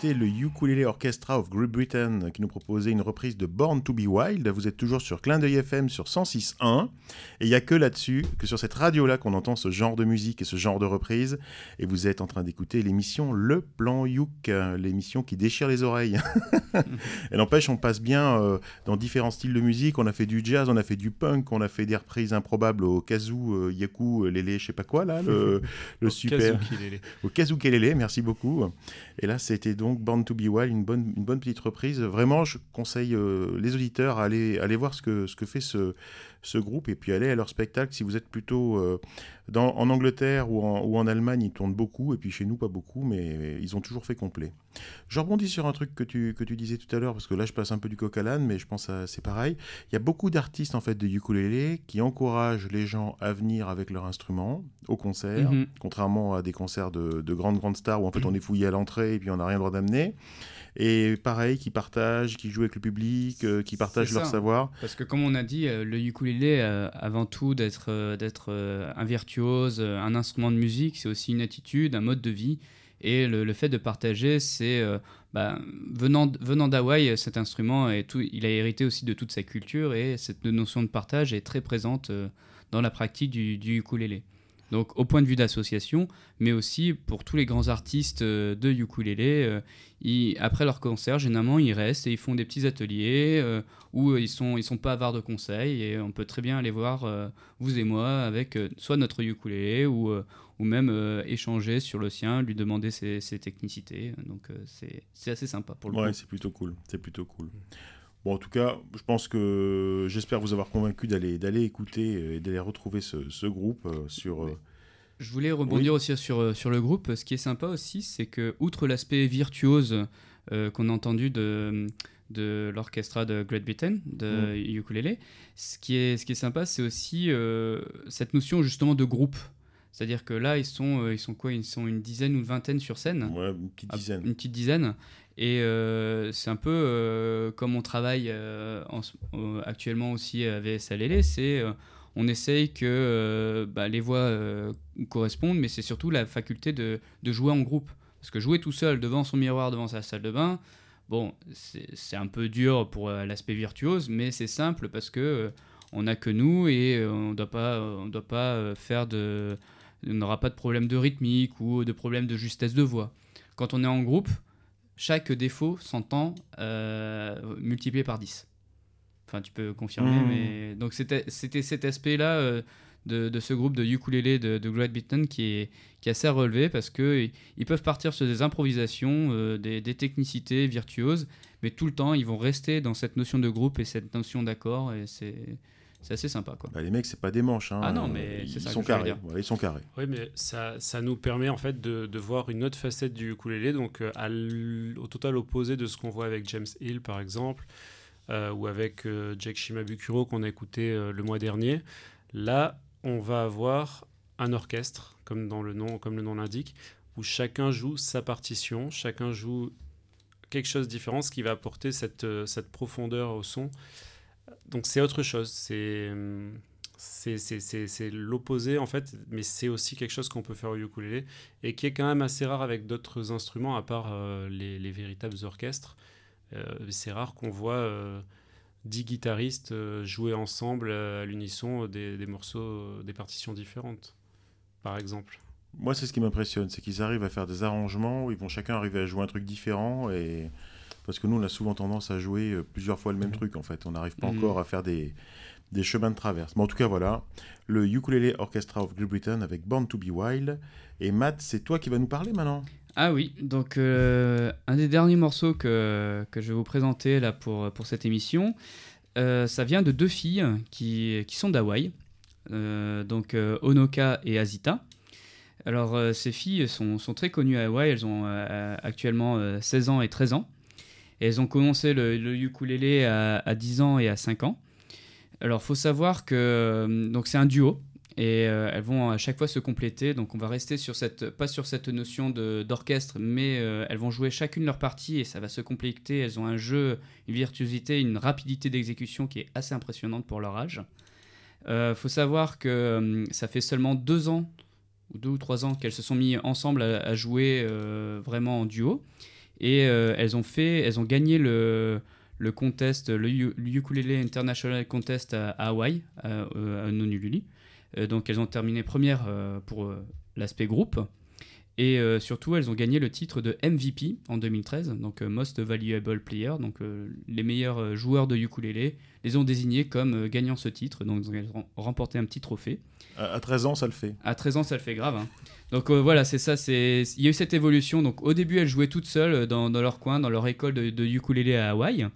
S1: C'était le Ukulele Orchestra of Great Britain qui nous proposait une reprise de Born to be Wild. Vous êtes toujours sur Clin d'œil FM sur 106.1 et il n'y a que là-dessus, que sur cette radio-là qu'on entend ce genre de musique et ce genre de reprise. Et vous êtes en train d'écouter l'émission Le Plan Youk, l'émission qui déchire les oreilles. et n'empêche, on passe bien euh, dans différents styles de musique. On a fait du jazz, on a fait du punk, on a fait des reprises improbables au kazoo, euh, yaku, lélé, je sais pas quoi là, le, le
S2: Au
S1: super
S2: Kazoukilélé.
S1: au Kazukelele, merci beaucoup. Et là, c'était donc Born to be Wild, une bonne, une bonne petite reprise. Vraiment, je conseille euh, les auditeurs à aller, aller voir ce que, ce que fait ce, ce groupe et puis aller à leur spectacle. Si vous êtes plutôt euh, dans, en Angleterre ou en, ou en Allemagne, ils tournent beaucoup, et puis chez nous, pas beaucoup, mais ils ont toujours fait complet. Je rebondis sur un truc que tu, que tu disais tout à l'heure, parce que là, je passe un peu du coq à l'âne, mais je pense que c'est pareil. Il y a beaucoup d'artistes en fait de ukulélé qui encouragent les gens à venir avec leur instrument au concert,
S3: Mhm.
S1: contrairement à des concerts de, de grandes grandes stars où en fait on est fouillé à l'entrée et puis on n'a rien le droit d'amener. Et pareil, qui partagent, qui jouent avec le public, euh, qui partagent leur savoir.
S3: Parce que comme on a dit, euh, le ukulélé, euh, avant tout d'être d'être un virtuose, un instrument de musique, c'est aussi une attitude, un mode de vie. Et le, le fait de partager, c'est bah, venant, venant d'Hawaï, cet instrument, est tout, il a hérité aussi de toute sa culture et cette notion de partage est très présente dans la pratique du, du ukulélé. Donc au point de vue d'association, mais aussi pour tous les grands artistes euh, de ukulélé, euh, ils- après leur concert, généralement ils restent et ils font des petits ateliers euh, où ils sont ils sont pas avares de conseils et on peut très bien aller voir euh, vous et moi avec euh, soit notre ukulélé ou euh, ou même euh, échanger sur le sien, lui demander ses, ses technicités. Donc euh, c'est c'est assez sympa pour le
S1: Ouais,
S3: coup.
S1: c'est plutôt cool. C'est plutôt cool. Bon, en tout cas, je pense que j'espère vous avoir convaincu d'aller d'aller écouter et d'aller retrouver ce, ce groupe euh, sur. euh,
S3: Je voulais rebondir aussi sur, euh, sur le groupe. Ce qui est sympa aussi, c'est que, outre l'aspect virtuose euh, qu'on a entendu de, de l'orchestra de Great Britain, de ukulélé, ce qui est, ce qui est sympa, c'est aussi euh, cette notion justement de groupe. C'est-à-dire que là, ils sont, ils sont quoi? Ils sont une dizaine ou une vingtaine sur scène.
S1: ouais, une petite
S3: Ah,
S1: dizaine.
S3: Une petite dizaine. Et euh, c'est un peu euh, comme on travaille euh, actuellement aussi à VSLL, c'est on essaye que bah, les voix correspondent, mais c'est surtout la faculté de, jouer en groupe. Parce que jouer tout seul devant son miroir, devant sa salle de bain, bon, c'est un peu dur pour l'aspect virtuose, mais c'est simple parce que on n'a que nous et on doit pas, on doit pas faire de, on n'aura pas de problème de rythmique ou de problème de justesse de voix. Quand on est en groupe, chaque défaut s'entend euh, multiplié par 10. Enfin, tu peux confirmer, mais donc c'était cet aspect-là euh, de, de ce groupe de ukulélé de, de Great Britain qui est, qui est assez à relever parce que i- ils peuvent partir sur des improvisations, euh, des, des technicités virtuoses, mais tout le temps ils vont rester dans cette notion de groupe et cette notion d'accord et c'est c'est assez sympa quoi.
S1: Bah, les mecs, c'est pas des manches. Hein.
S3: Ah non, mais
S1: ils
S3: c'est ça
S1: sont carrés. ils sont carrés.
S2: Oui, mais ça, ça nous permet en fait de, de voir une autre facette du ukulélé, donc euh, à au total opposé de ce qu'on voit avec James Hill par exemple, euh, ou avec euh, Jake Shimabukuro qu'on a écouté euh, le mois dernier. Là, on va avoir un orchestre, comme, dans le nom, comme le nom l'indique, où chacun joue sa partition, chacun joue quelque chose de différent, ce qui va apporter cette, cette profondeur au son. Donc c'est autre chose, c'est c'est- l'opposé en fait, mais c'est aussi quelque chose qu'on peut faire au ukulélé et qui est quand même assez rare avec d'autres instruments à part euh, les, les véritables orchestres. Euh, c'est rare qu'on voit euh, 10 guitaristes jouer ensemble à l'unisson des, des morceaux, des partitions différentes, par exemple.
S1: Moi, c'est ce qui m'impressionne, c'est qu'ils arrivent à faire des arrangements où ils vont chacun arriver à jouer un truc différent et parce que nous, on a souvent tendance à jouer euh, plusieurs fois le même truc en fait. On n'arrive pas
S3: Mhm.
S1: encore à faire des des chemins de traverse. Mais en tout cas, voilà, le Ukulele Orchestra of Great Britain avec Born to Be Wild. Et Matt, c'est toi qui vas nous parler maintenant
S3: Ah oui, donc euh, un des derniers morceaux que, que je vais vous présenter là pour, pour cette émission, euh, ça vient de deux filles qui, qui sont d'Hawaï, euh, donc Onoka et Azita. Alors ces filles sont, sont très connues à Hawaï, elles ont actuellement euh, 16 ans et 13 ans. Elles ont commencé le, le ukulélé à, à 10 ans et à 5 ans. Alors faut savoir que euh, c'est un duo et euh, elles vont à chaque fois se compléter. Donc on va rester sur cette pas sur cette notion d'orchestre, mais euh, elles vont jouer chacune leur partie et ça va se compléter. Elles ont un jeu, une virtuosité, une rapidité d'exécution qui est assez impressionnante pour leur âge. Euh, faut savoir que ça fait seulement deux ans ou deux ou trois ans qu'elles se sont mis ensemble à, jouer vraiment en duo et euh, elles ont fait, elles ont gagné le le contest, le, Ukulele International Contest à, à Hawaï, à, euh, à. Euh, donc elles ont terminé première pour l'aspect groupe. Et surtout, elles ont gagné le titre de MVP en 2013, donc Most Valuable Player, donc les meilleurs joueurs de ukulélé les ont désignés comme gagnant ce titre, donc elles ont remporté un petit trophée.
S1: À à 13 ans, ça le fait.
S3: À 13 ans, ça le fait grave. hein. Donc euh, voilà, c'est ça. Il y a eu cette évolution. Donc au début, elles jouaient toutes seules euh, dans, leur coin, dans leur école de, de ukulélé à Hawaï,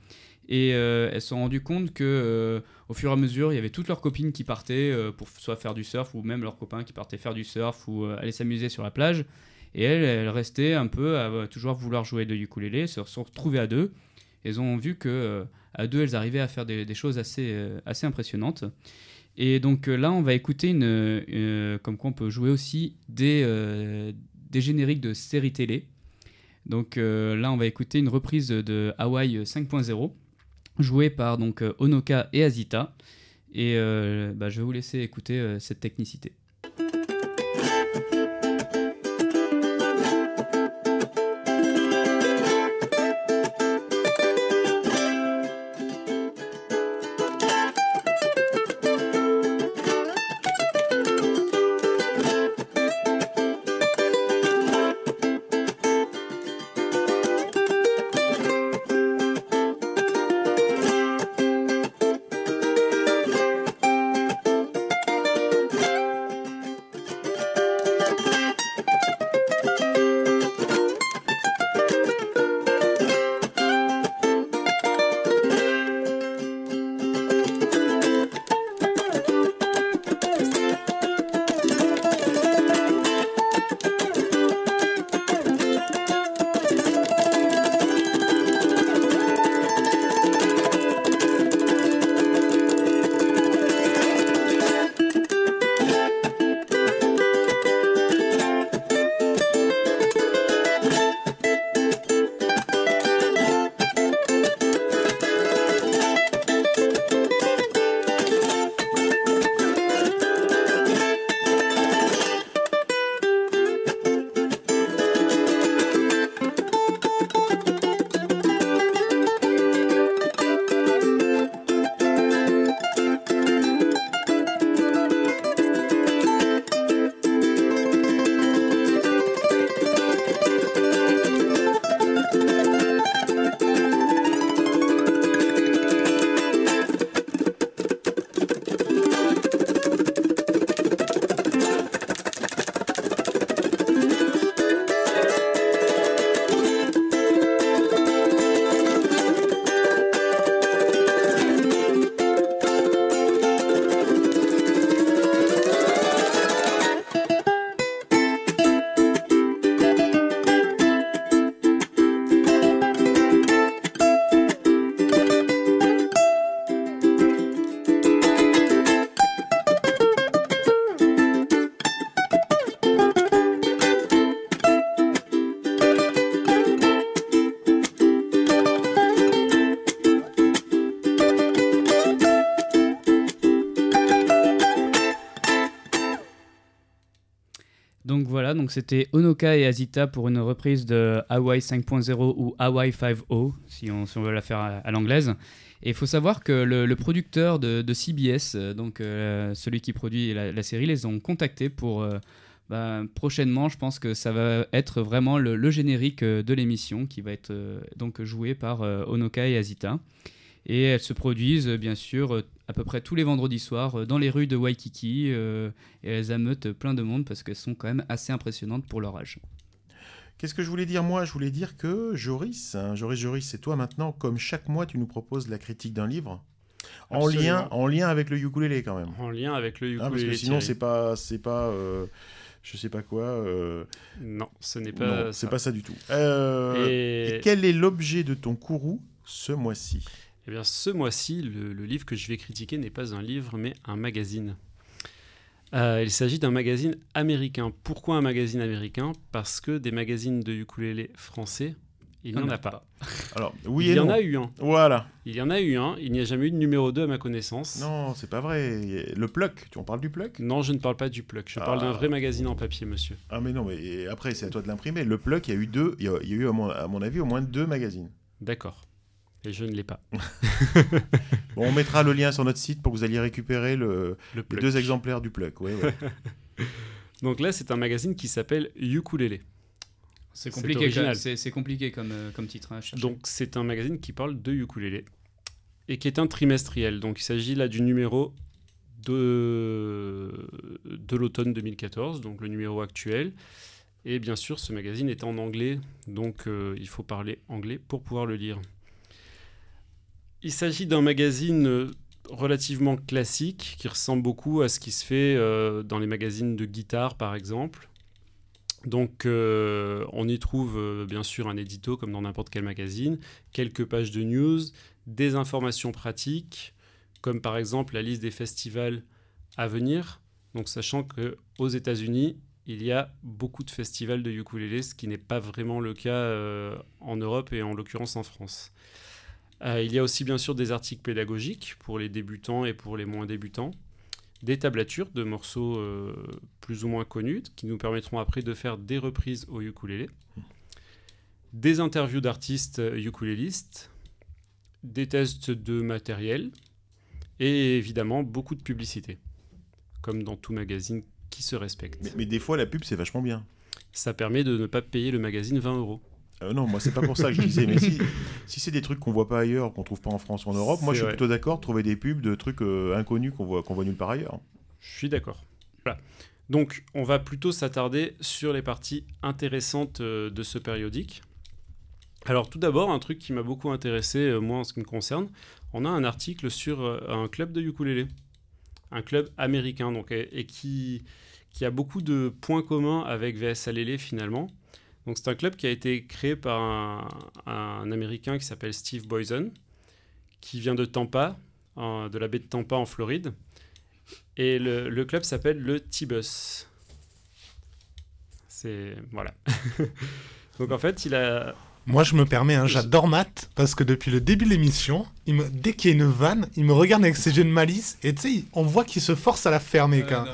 S3: et euh, elles se sont rendues compte que au fur et à mesure, il y avait toutes leurs copines qui partaient pour soit faire du surf ou même leurs copains qui partaient faire du surf ou aller s'amuser sur la plage. Et elles, elles restaient un peu à toujours vouloir jouer de ukulélé, se sont retrouvées à deux. Elles ont vu que à deux, elles arrivaient à faire des, des choses assez, assez impressionnantes. Et donc euh, là, on va écouter une, euh, comme quoi on peut jouer aussi des, euh, génériques de séries télé. Donc là, on va écouter une reprise de Hawaii 5.0, jouée par Onoka et Azita. Et bah, je vais vous laisser écouter cette technicité. Donc c'était Onoka et Azita pour une reprise de Hawaii 5.0 ou Hawaii 5.0, si on, si on veut la faire à, l'anglaise. Et il faut savoir que le, producteur de, CBS, euh, donc euh, celui qui produit la, série, les ont contactés pour euh, bah, prochainement. Je pense que ça va être vraiment le, générique de l'émission qui va être donc joué par Onoka et Azita. Et elles se produisent euh, bien sûr euh, à peu près tous les vendredis soirs euh, dans les rues de Waikiki euh, et elles ameutent plein de monde parce qu'elles sont quand même assez impressionnantes pour leur âge.
S1: Qu'est-ce que je voulais dire? Moi Je voulais dire que Joris, hein, Joris Joris, c'est toi maintenant, comme chaque mois tu nous proposes la critique d'un livre, en
S2: Absolument.
S1: lien, en lien avec le ukulélé quand même.
S2: En lien avec le
S1: Hein,
S2: ukulélé.
S1: parce que sinon c'est pas, c'est pas, euh, je sais pas quoi. euh,
S2: Non, ce n'est
S1: non,
S2: pas.
S1: c'est
S2: ça.
S1: pas ça du tout. Euh,
S2: Et,
S1: et quel est l'objet de ton courroux ce mois-ci?
S2: Eh bien, ce mois-ci, le, le livre que je vais critiquer n'est pas un livre, mais un magazine. Euh, il s'agit d'un magazine américain. Pourquoi un magazine américain? Parce que des magazines de ukulélé français, il n'y en a pas.
S1: Alors oui
S2: il
S1: et
S2: y en a eu un.
S1: Voilà.
S2: Il y en a eu un. Il n'y a jamais eu de numéro 2 à ma connaissance.
S1: Non, c'est pas vrai. Le pluck, tu en parles du pluck?
S2: Non, je ne parle pas du Pluck. Je parle
S1: Ah.
S2: d'un vrai magazine en papier, monsieur.
S1: Ah mais non, mais après c'est à toi de l'imprimer. Le pluck, il y a eu deux, il y a, il y a eu à mon, à mon avis au moins deux magazines.
S2: D'accord. Et je ne l'ai pas.
S1: Bon, on mettra le lien sur notre site pour que vous alliez récupérer le,
S2: Le
S1: les deux exemplaires du pluck. Ouais, ouais.
S2: Donc là, c'est un magazine qui s'appelle Ukulele.
S3: C'est compliqué, c'est compliqué comme, euh, comme titre.
S2: Donc c'est un magazine qui parle de ukulélé et qui est un trimestriel. Donc il s'agit là du numéro de, de l'automne 2014, donc le numéro actuel. Et bien sûr, ce magazine est en anglais, donc euh, il faut parler anglais pour pouvoir le lire. Il s'agit d'un magazine euh, relativement classique qui ressemble beaucoup à ce qui se fait euh, dans les magazines de guitare, par exemple. Donc, euh, on y trouve bien sûr un édito comme dans n'importe quel magazine, quelques pages de news, des informations pratiques, comme par exemple la liste des festivals à venir. Donc, sachant que aux États-Unis, il y a beaucoup de festivals de ukulélé, ce qui n'est pas vraiment le cas en Europe et en l'occurrence en France. Euh, il y a aussi bien sûr des articles pédagogiques pour les débutants et pour les moins débutants, des tablatures de morceaux euh, plus ou moins connus qui nous permettront après de faire des reprises au ukulélé, des interviews d'artistes ukulélistes, des tests de matériel et évidemment beaucoup de publicité, comme dans tout magazine qui se respecte.
S1: mais, mais des fois la pub c'est vachement bien.
S2: Ça permet de ne pas payer le magazine 20 euros.
S1: Euh, non, moi c'est pas pour ça que je disais, mais si, si c'est des trucs qu'on voit pas ailleurs, qu'on trouve pas en France ou en Europe, moi je suis
S2: vrai.
S1: plutôt d'accord de trouver des pubs de trucs euh, inconnus qu'on voit, qu'on voit nulle part ailleurs.
S2: Je suis d'accord. Voilà. Donc, on va plutôt s'attarder sur les parties intéressantes euh, de ce périodique. Alors, tout d'abord, un truc qui m'a beaucoup intéressé, moi, en ce qui me concerne, on a un article sur un club de ukulélé, un club américain, donc, et, et qui, qui a beaucoup de points communs avec VS Alele, finalement. Donc, c'est un club qui a été créé par un, un Américain qui s'appelle Steve Boyson, qui vient de Tampa, en- de la baie de Tampa en Floride. Et le, le club s'appelle le T-Bus. C'est. Voilà. Donc en fait, il a.
S5: Moi, je me permets, hein, j'adore Matt, parce que depuis le début de l'émission, il me... dès qu'il y a une vanne, il me regarde avec ses yeux de malice, et tu sais, on voit qu'il se force à la fermer quand.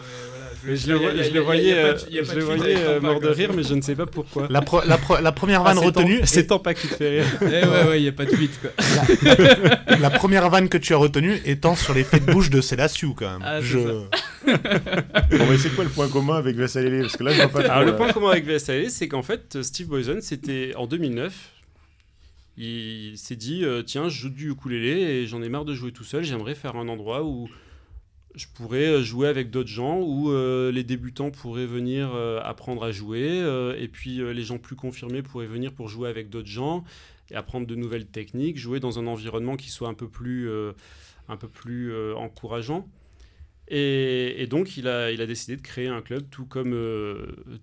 S2: Mais je le, vois- je le voyais, euh, je le voyais euh, mort de rire, mais je ne sais pas pourquoi.
S5: La, pro- la, pro- la première
S2: Ah,
S5: vanne
S2: c'est
S5: retenue,
S2: c'est Tampa qui te fait rire.
S3: Eh ouais, ouais, il n'y a pas de quoi.
S5: la première vanne que tu as retenue étant sur les faits de bouche de Célassiou quand même.
S3: Ah,
S5: je...
S1: Bon, mais c'est quoi le point commun avec Vassalélé Parce que là je vois pas trop.
S2: Alors le
S1: là.
S2: point commun avec VSAL, c'est qu'en fait, Steve Boyson, c'était en 2009. Il s'est dit, euh, tiens, je joue du ukulélé et j'en ai marre de jouer tout seul. J'aimerais faire un endroit où je pourrais euh, jouer avec d'autres gens, où euh, les débutants pourraient venir euh, apprendre à jouer, euh, et puis les gens plus confirmés pourraient venir pour jouer avec d'autres gens et apprendre de nouvelles techniques, jouer dans un environnement qui soit un peu plus, un peu plus encourageant. Et, et donc, il a, il a décidé de créer un club, tout comme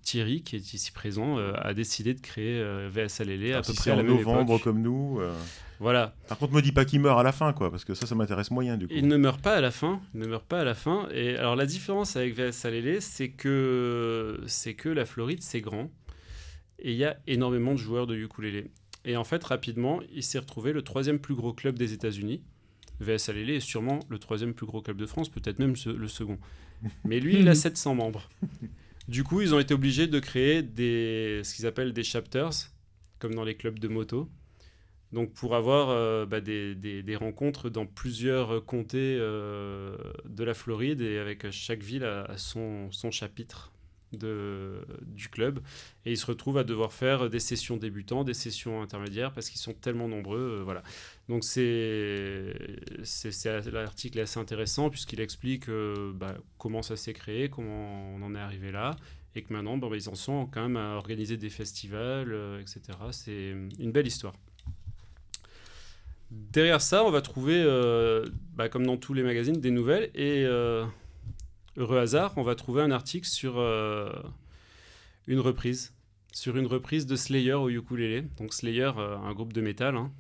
S2: Thierry, qui est ici présent, a décidé de créer VS Alele à peu
S1: si
S2: près
S1: en
S2: la même
S1: novembre
S2: époque.
S1: comme nous.
S2: Voilà.
S1: Par contre, me dis pas qu'il meurt à la fin, quoi, parce que ça, ça m'intéresse moyen du coup.
S2: Il ne meurt pas à la fin. Il ne meurt pas à la fin. Et alors, la différence avec VS Alele, c'est que, c'est que la Floride, c'est grand. Et il y a énormément de joueurs de ukulélé. Et en fait, rapidement, il s'est retrouvé le troisième plus gros club des États-Unis. VS Alele est sûrement le troisième plus gros club de France, peut-être même ce- le second. Mais lui, il a 700 membres. Du coup, ils ont été obligés de créer des, ce qu'ils appellent des chapters, comme dans les clubs de moto. Donc pour avoir euh, bah, des, rencontres dans plusieurs comtés euh, de la Floride et avec chaque ville à, son, chapitre du club. Et ils se retrouvent à devoir faire des sessions débutants, des sessions intermédiaires, parce qu'ils sont tellement nombreux. euh, voilà. Donc l'article est assez intéressant, puisqu'il explique bah, comment ça s'est créé, comment on en est arrivé là, et que maintenant, bah, ils en sont quand même à organiser des festivals, etc. C'est une belle histoire. Derrière ça, on va trouver, euh, bah, comme dans tous les magazines, des nouvelles. Et euh, heureux hasard, on va trouver un article sur euh, une reprise. Sur une reprise de Slayer au ukulélé. Donc Slayer, un groupe de métal. hein.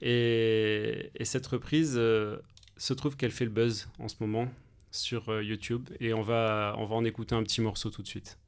S2: Et, et cette reprise se trouve qu'elle fait le buzz en ce moment sur YouTube. Et on va, on va en écouter un petit morceau tout de suite.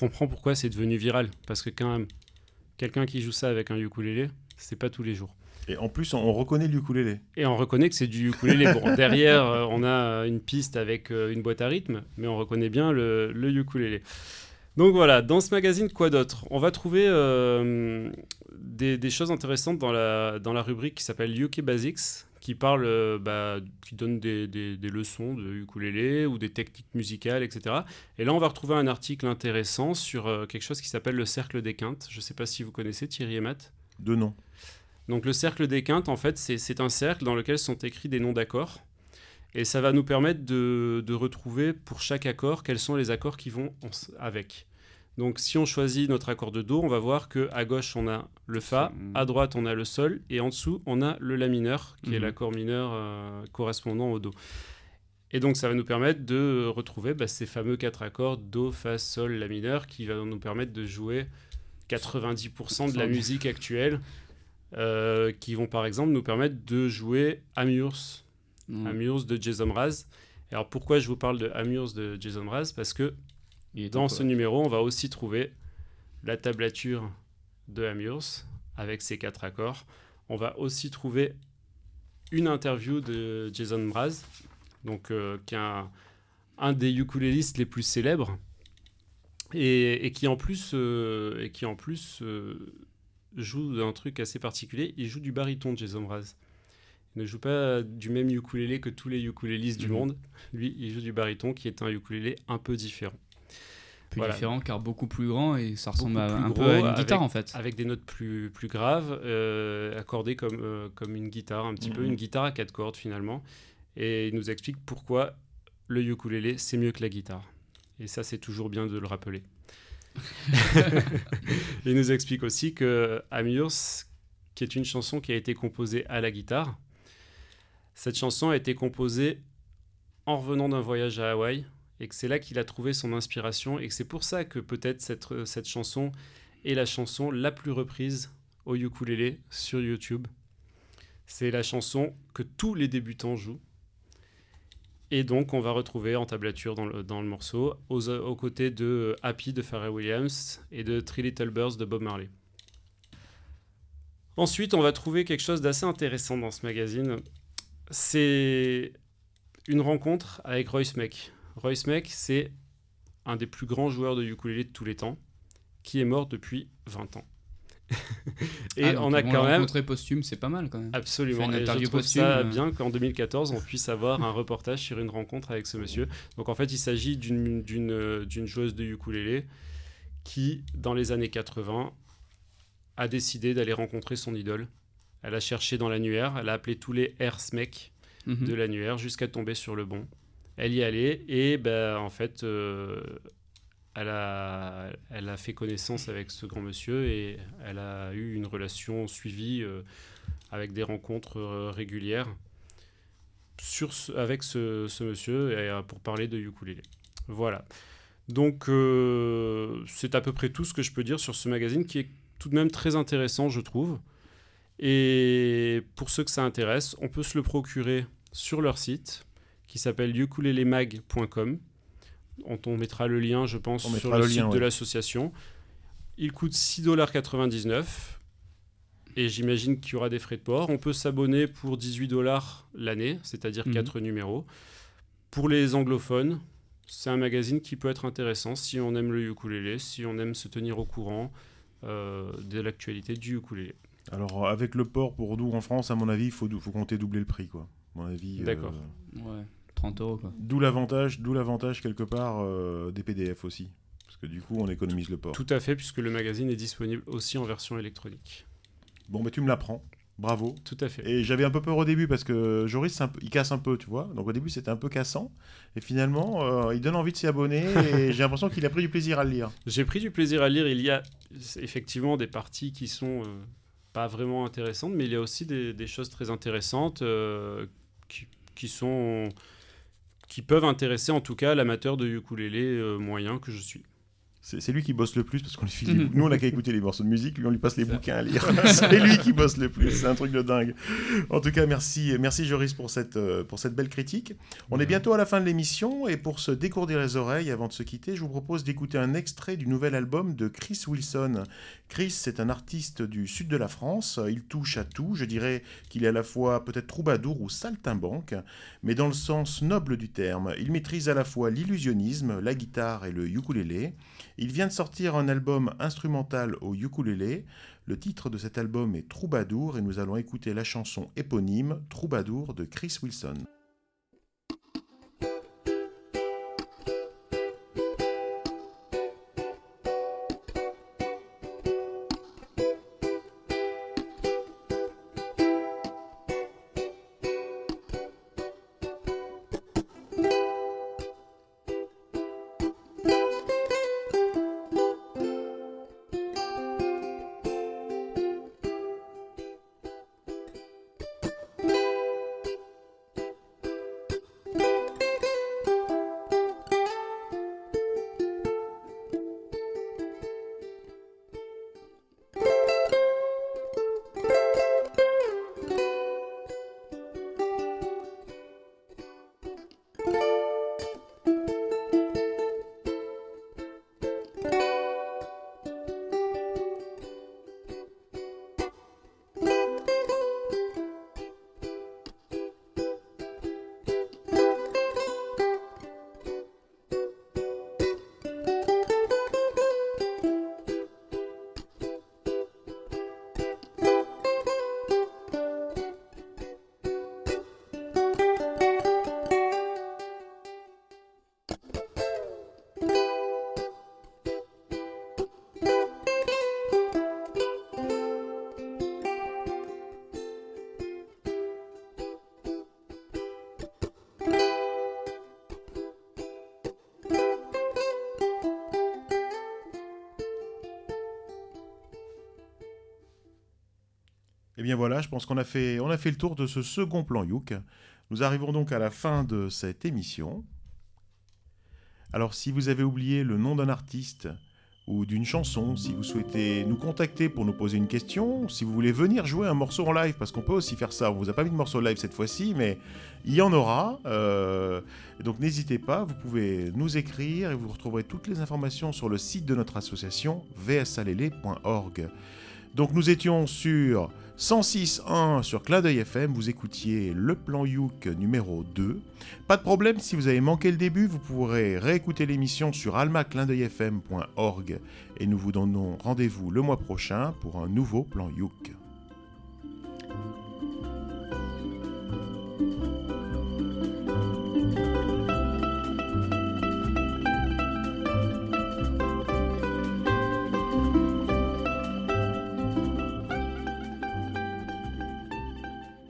S2: Comprend pourquoi c'est devenu viral. Parce que quand même, quelqu'un qui joue ça avec un ukulélé, c'est pas tous les jours.
S1: Et en plus, on, on reconnaît le ukulélé.
S2: Et on reconnaît que c'est du ukulélé. Bon, derrière, euh, on a une piste avec euh, une boîte à rythme, mais on reconnaît bien le, le ukulélé. Donc voilà, dans ce magazine, quoi d'autre? On va trouver euh, des, des choses intéressantes dans la, dans la rubrique qui s'appelle UK Basics, qui parle, euh, bah, qui donne des, des- des leçons de ukulélé ou des techniques musicales, etc. Et là, on va retrouver un article intéressant sur euh, quelque chose qui s'appelle le cercle des quintes. Je ne sais pas si vous connaissez Thierry et Matt.
S1: De nom.
S2: Donc le cercle des quintes, en fait, c'est- un cercle dans lequel sont écrits des noms d'accords. Et ça va nous permettre de, de retrouver pour chaque accord quels sont les accords qui vont en avec. Donc si on choisit notre accord de Do, on va voir que à gauche on a le Fa, à droite on a le Sol, et en dessous on a le La mineur, qui est
S3: Mhm.
S2: l'accord mineur euh, correspondant au Do. Et donc ça va nous permettre de retrouver bah, ces fameux quatre accords Do, Fa, Sol, La mineur, qui va nous permettre de jouer 90% de la musique actuelle, euh, qui vont par exemple nous permettre de jouer Amurs,
S3: Mm.
S2: Amurs de Jason Mraz. Et Alors pourquoi je vous parle de Amurs de Jason Mraz? Parce que dans
S3: top,
S2: ce
S3: ouais.
S2: numéro, on va aussi trouver la tablature de Amurs avec ses quatre accords. On va aussi trouver une interview de Jason Mraz, donc, euh, qui est un, un des ukulélistes les plus célèbres et, et qui en plus, euh, et qui en plus euh, joue d'un truc assez particulier. Il joue du baryton, Jason Mraz. Il ne joue pas du même ukulélé que tous les ukulélistes du
S3: Mhm.
S2: monde. Lui, il joue du baryton, qui est un ukulélé un peu différent.
S3: Plus
S2: Voilà.
S3: différent car beaucoup plus grand et ça ressemble à, un
S2: gros,
S3: peu à une
S2: avec-
S3: guitare en fait.
S2: Avec des notes plus, plus graves, euh, accordées comme, euh, comme une guitare, un petit peu,
S3: Mhm.
S2: une guitare à quatre cordes finalement. Et il nous explique pourquoi le ukulélé, c'est mieux que la guitare. Et ça, c'est toujours bien de le rappeler. il nous explique aussi que Amurs, qui est une chanson qui a été composée à la guitare, cette chanson a été composée en revenant d'un voyage à Hawaï et que c'est là qu'il a trouvé son inspiration et que c'est pour ça que peut-être cette, cette chanson est la chanson la plus reprise au ukulélé sur YouTube. C'est la chanson que tous les débutants jouent. Et donc, on va retrouver en tablature dans le, dans le morceau, aux, aux côtés de Happy de Pharrell Williams et de Three Little Birds de Bob Marley. Ensuite, on va trouver quelque chose d'assez intéressant dans ce magazine. C'est une rencontre avec Royce Meck. Royce Meck, c'est un des plus grands joueurs de ukulélé de tous les temps, qui est mort depuis 20 ans. Et
S3: Ah,
S2: on a quand même
S3: rencontrer posthume, c'est pas mal quand même.
S2: Absolument. Et je trouve
S3: posthume,
S2: ça
S3: euh.
S2: bien qu'en 2014, on puisse avoir un reportage sur une rencontre avec ce monsieur. Donc en fait, il s'agit d'une- euh, joueuse de ukulélé qui, dans les années 80, a décidé d'aller rencontrer son idole. Elle a cherché dans l'annuaire, elle a appelé tous les airs-mecs
S3: Mhm.
S2: de l'annuaire jusqu'à tomber sur le bon. Elle y allait et ben, en fait, euh, elle, a, elle a fait connaissance avec ce grand monsieur et elle a eu une relation suivie euh, avec des rencontres euh, régulières avec ce, monsieur pour parler de ukulélé. Voilà. Donc c'est à peu près tout ce que je peux dire sur ce magazine qui est tout de même très intéressant, je trouve. Et pour ceux que ça intéresse, on peut se le procurer sur leur site qui s'appelle ukulelemag.com. On, on mettra le lien, je pense,
S1: On
S2: sur le, site de l'association. Il coûte 6,99$. Et j'imagine qu'il y aura des frais de port. On peut s'abonner pour 18 dollars l'année, c'est-à-dire
S3: Mhm.
S2: 4 numéros. Pour les anglophones, c'est un magazine qui peut être intéressant si on aime le ukulélé, si on aime se tenir au courant euh, de l'actualité du ukulélé.
S1: Alors, avec le port pour nous en France, à mon avis, il faut, compter doubler le prix, quoi. À mon avis. euh,
S2: D'accord.
S3: Ouais, 30 euros quoi.
S1: D'où l'avantage, d'où l'avantage quelque part euh, des PDF aussi, parce que du coup, on économise le port.
S2: Tout à fait, puisque le magazine est disponible aussi en version électronique.
S1: Bon, mais tu me l'apprends. Bravo.
S2: Tout à fait.
S1: Et j'avais un peu peur au début parce que Joris, c'est un peu- il casse un peu, tu vois. Donc au début, c'était un peu cassant. Et finalement, euh, il donne envie de s'y abonner. et j'ai l'impression qu'il a pris du plaisir à le lire.
S2: J'ai pris du plaisir à lire. Il y a effectivement des parties qui sont euh, pas vraiment intéressantes, mais il y a aussi des, des choses très intéressantes euh, qui, qui sont qui peuvent intéresser en tout cas l'amateur de ukulélé euh, moyen que je suis.
S1: C'est lui qui bosse le plus parce qu'on lui file
S3: Mhm.
S1: Nous, on a qu'à écouter les morceaux de musique, lui, on lui passe les bouquins à lire. c'est lui qui bosse le plus. C'est un truc de dingue. En tout cas, merci, merci Joris pour cette, euh, pour cette belle critique. On est bientôt à la fin de l'émission et pour se décourdir les oreilles avant de se quitter, je vous propose d'écouter un extrait du nouvel album de Chris Wilson. Chris, c'est un artiste du sud de la France. Il touche à tout. Je dirais qu'il est à la fois peut-être troubadour ou saltimbanque, mais dans le sens noble du terme. Il maîtrise à la fois l'illusionnisme, la guitare et le ukulélé. Il vient de sortir un album instrumental au ukulélé. Le titre de cet album est Troubadour et nous allons écouter la chanson éponyme Troubadour de Chris Wilson. Voilà, je pense qu'on a fait, le tour de ce second plan Youk. Nous arrivons donc à la fin de cette émission. Alors si vous avez oublié le nom d'un artiste ou d'une chanson, si vous souhaitez nous contacter pour nous poser une question, si vous voulez venir jouer un morceau en live, parce qu'on peut aussi faire ça, on vous a pas mis de morceau live cette fois-ci, mais il y en aura. euh, donc n'hésitez pas, vous pouvez nous écrire et vous retrouverez toutes les informations sur le site de notre association vsalele.org. Donc nous étions sur 106.1 sur Clin d'œil FM, vous écoutiez le plan Youk numéro 2. Pas de problème, si vous avez manqué le début, vous pourrez réécouter l'émission sur almaclindeuilfm.org et nous vous donnons rendez-vous le mois prochain pour un nouveau plan Youk.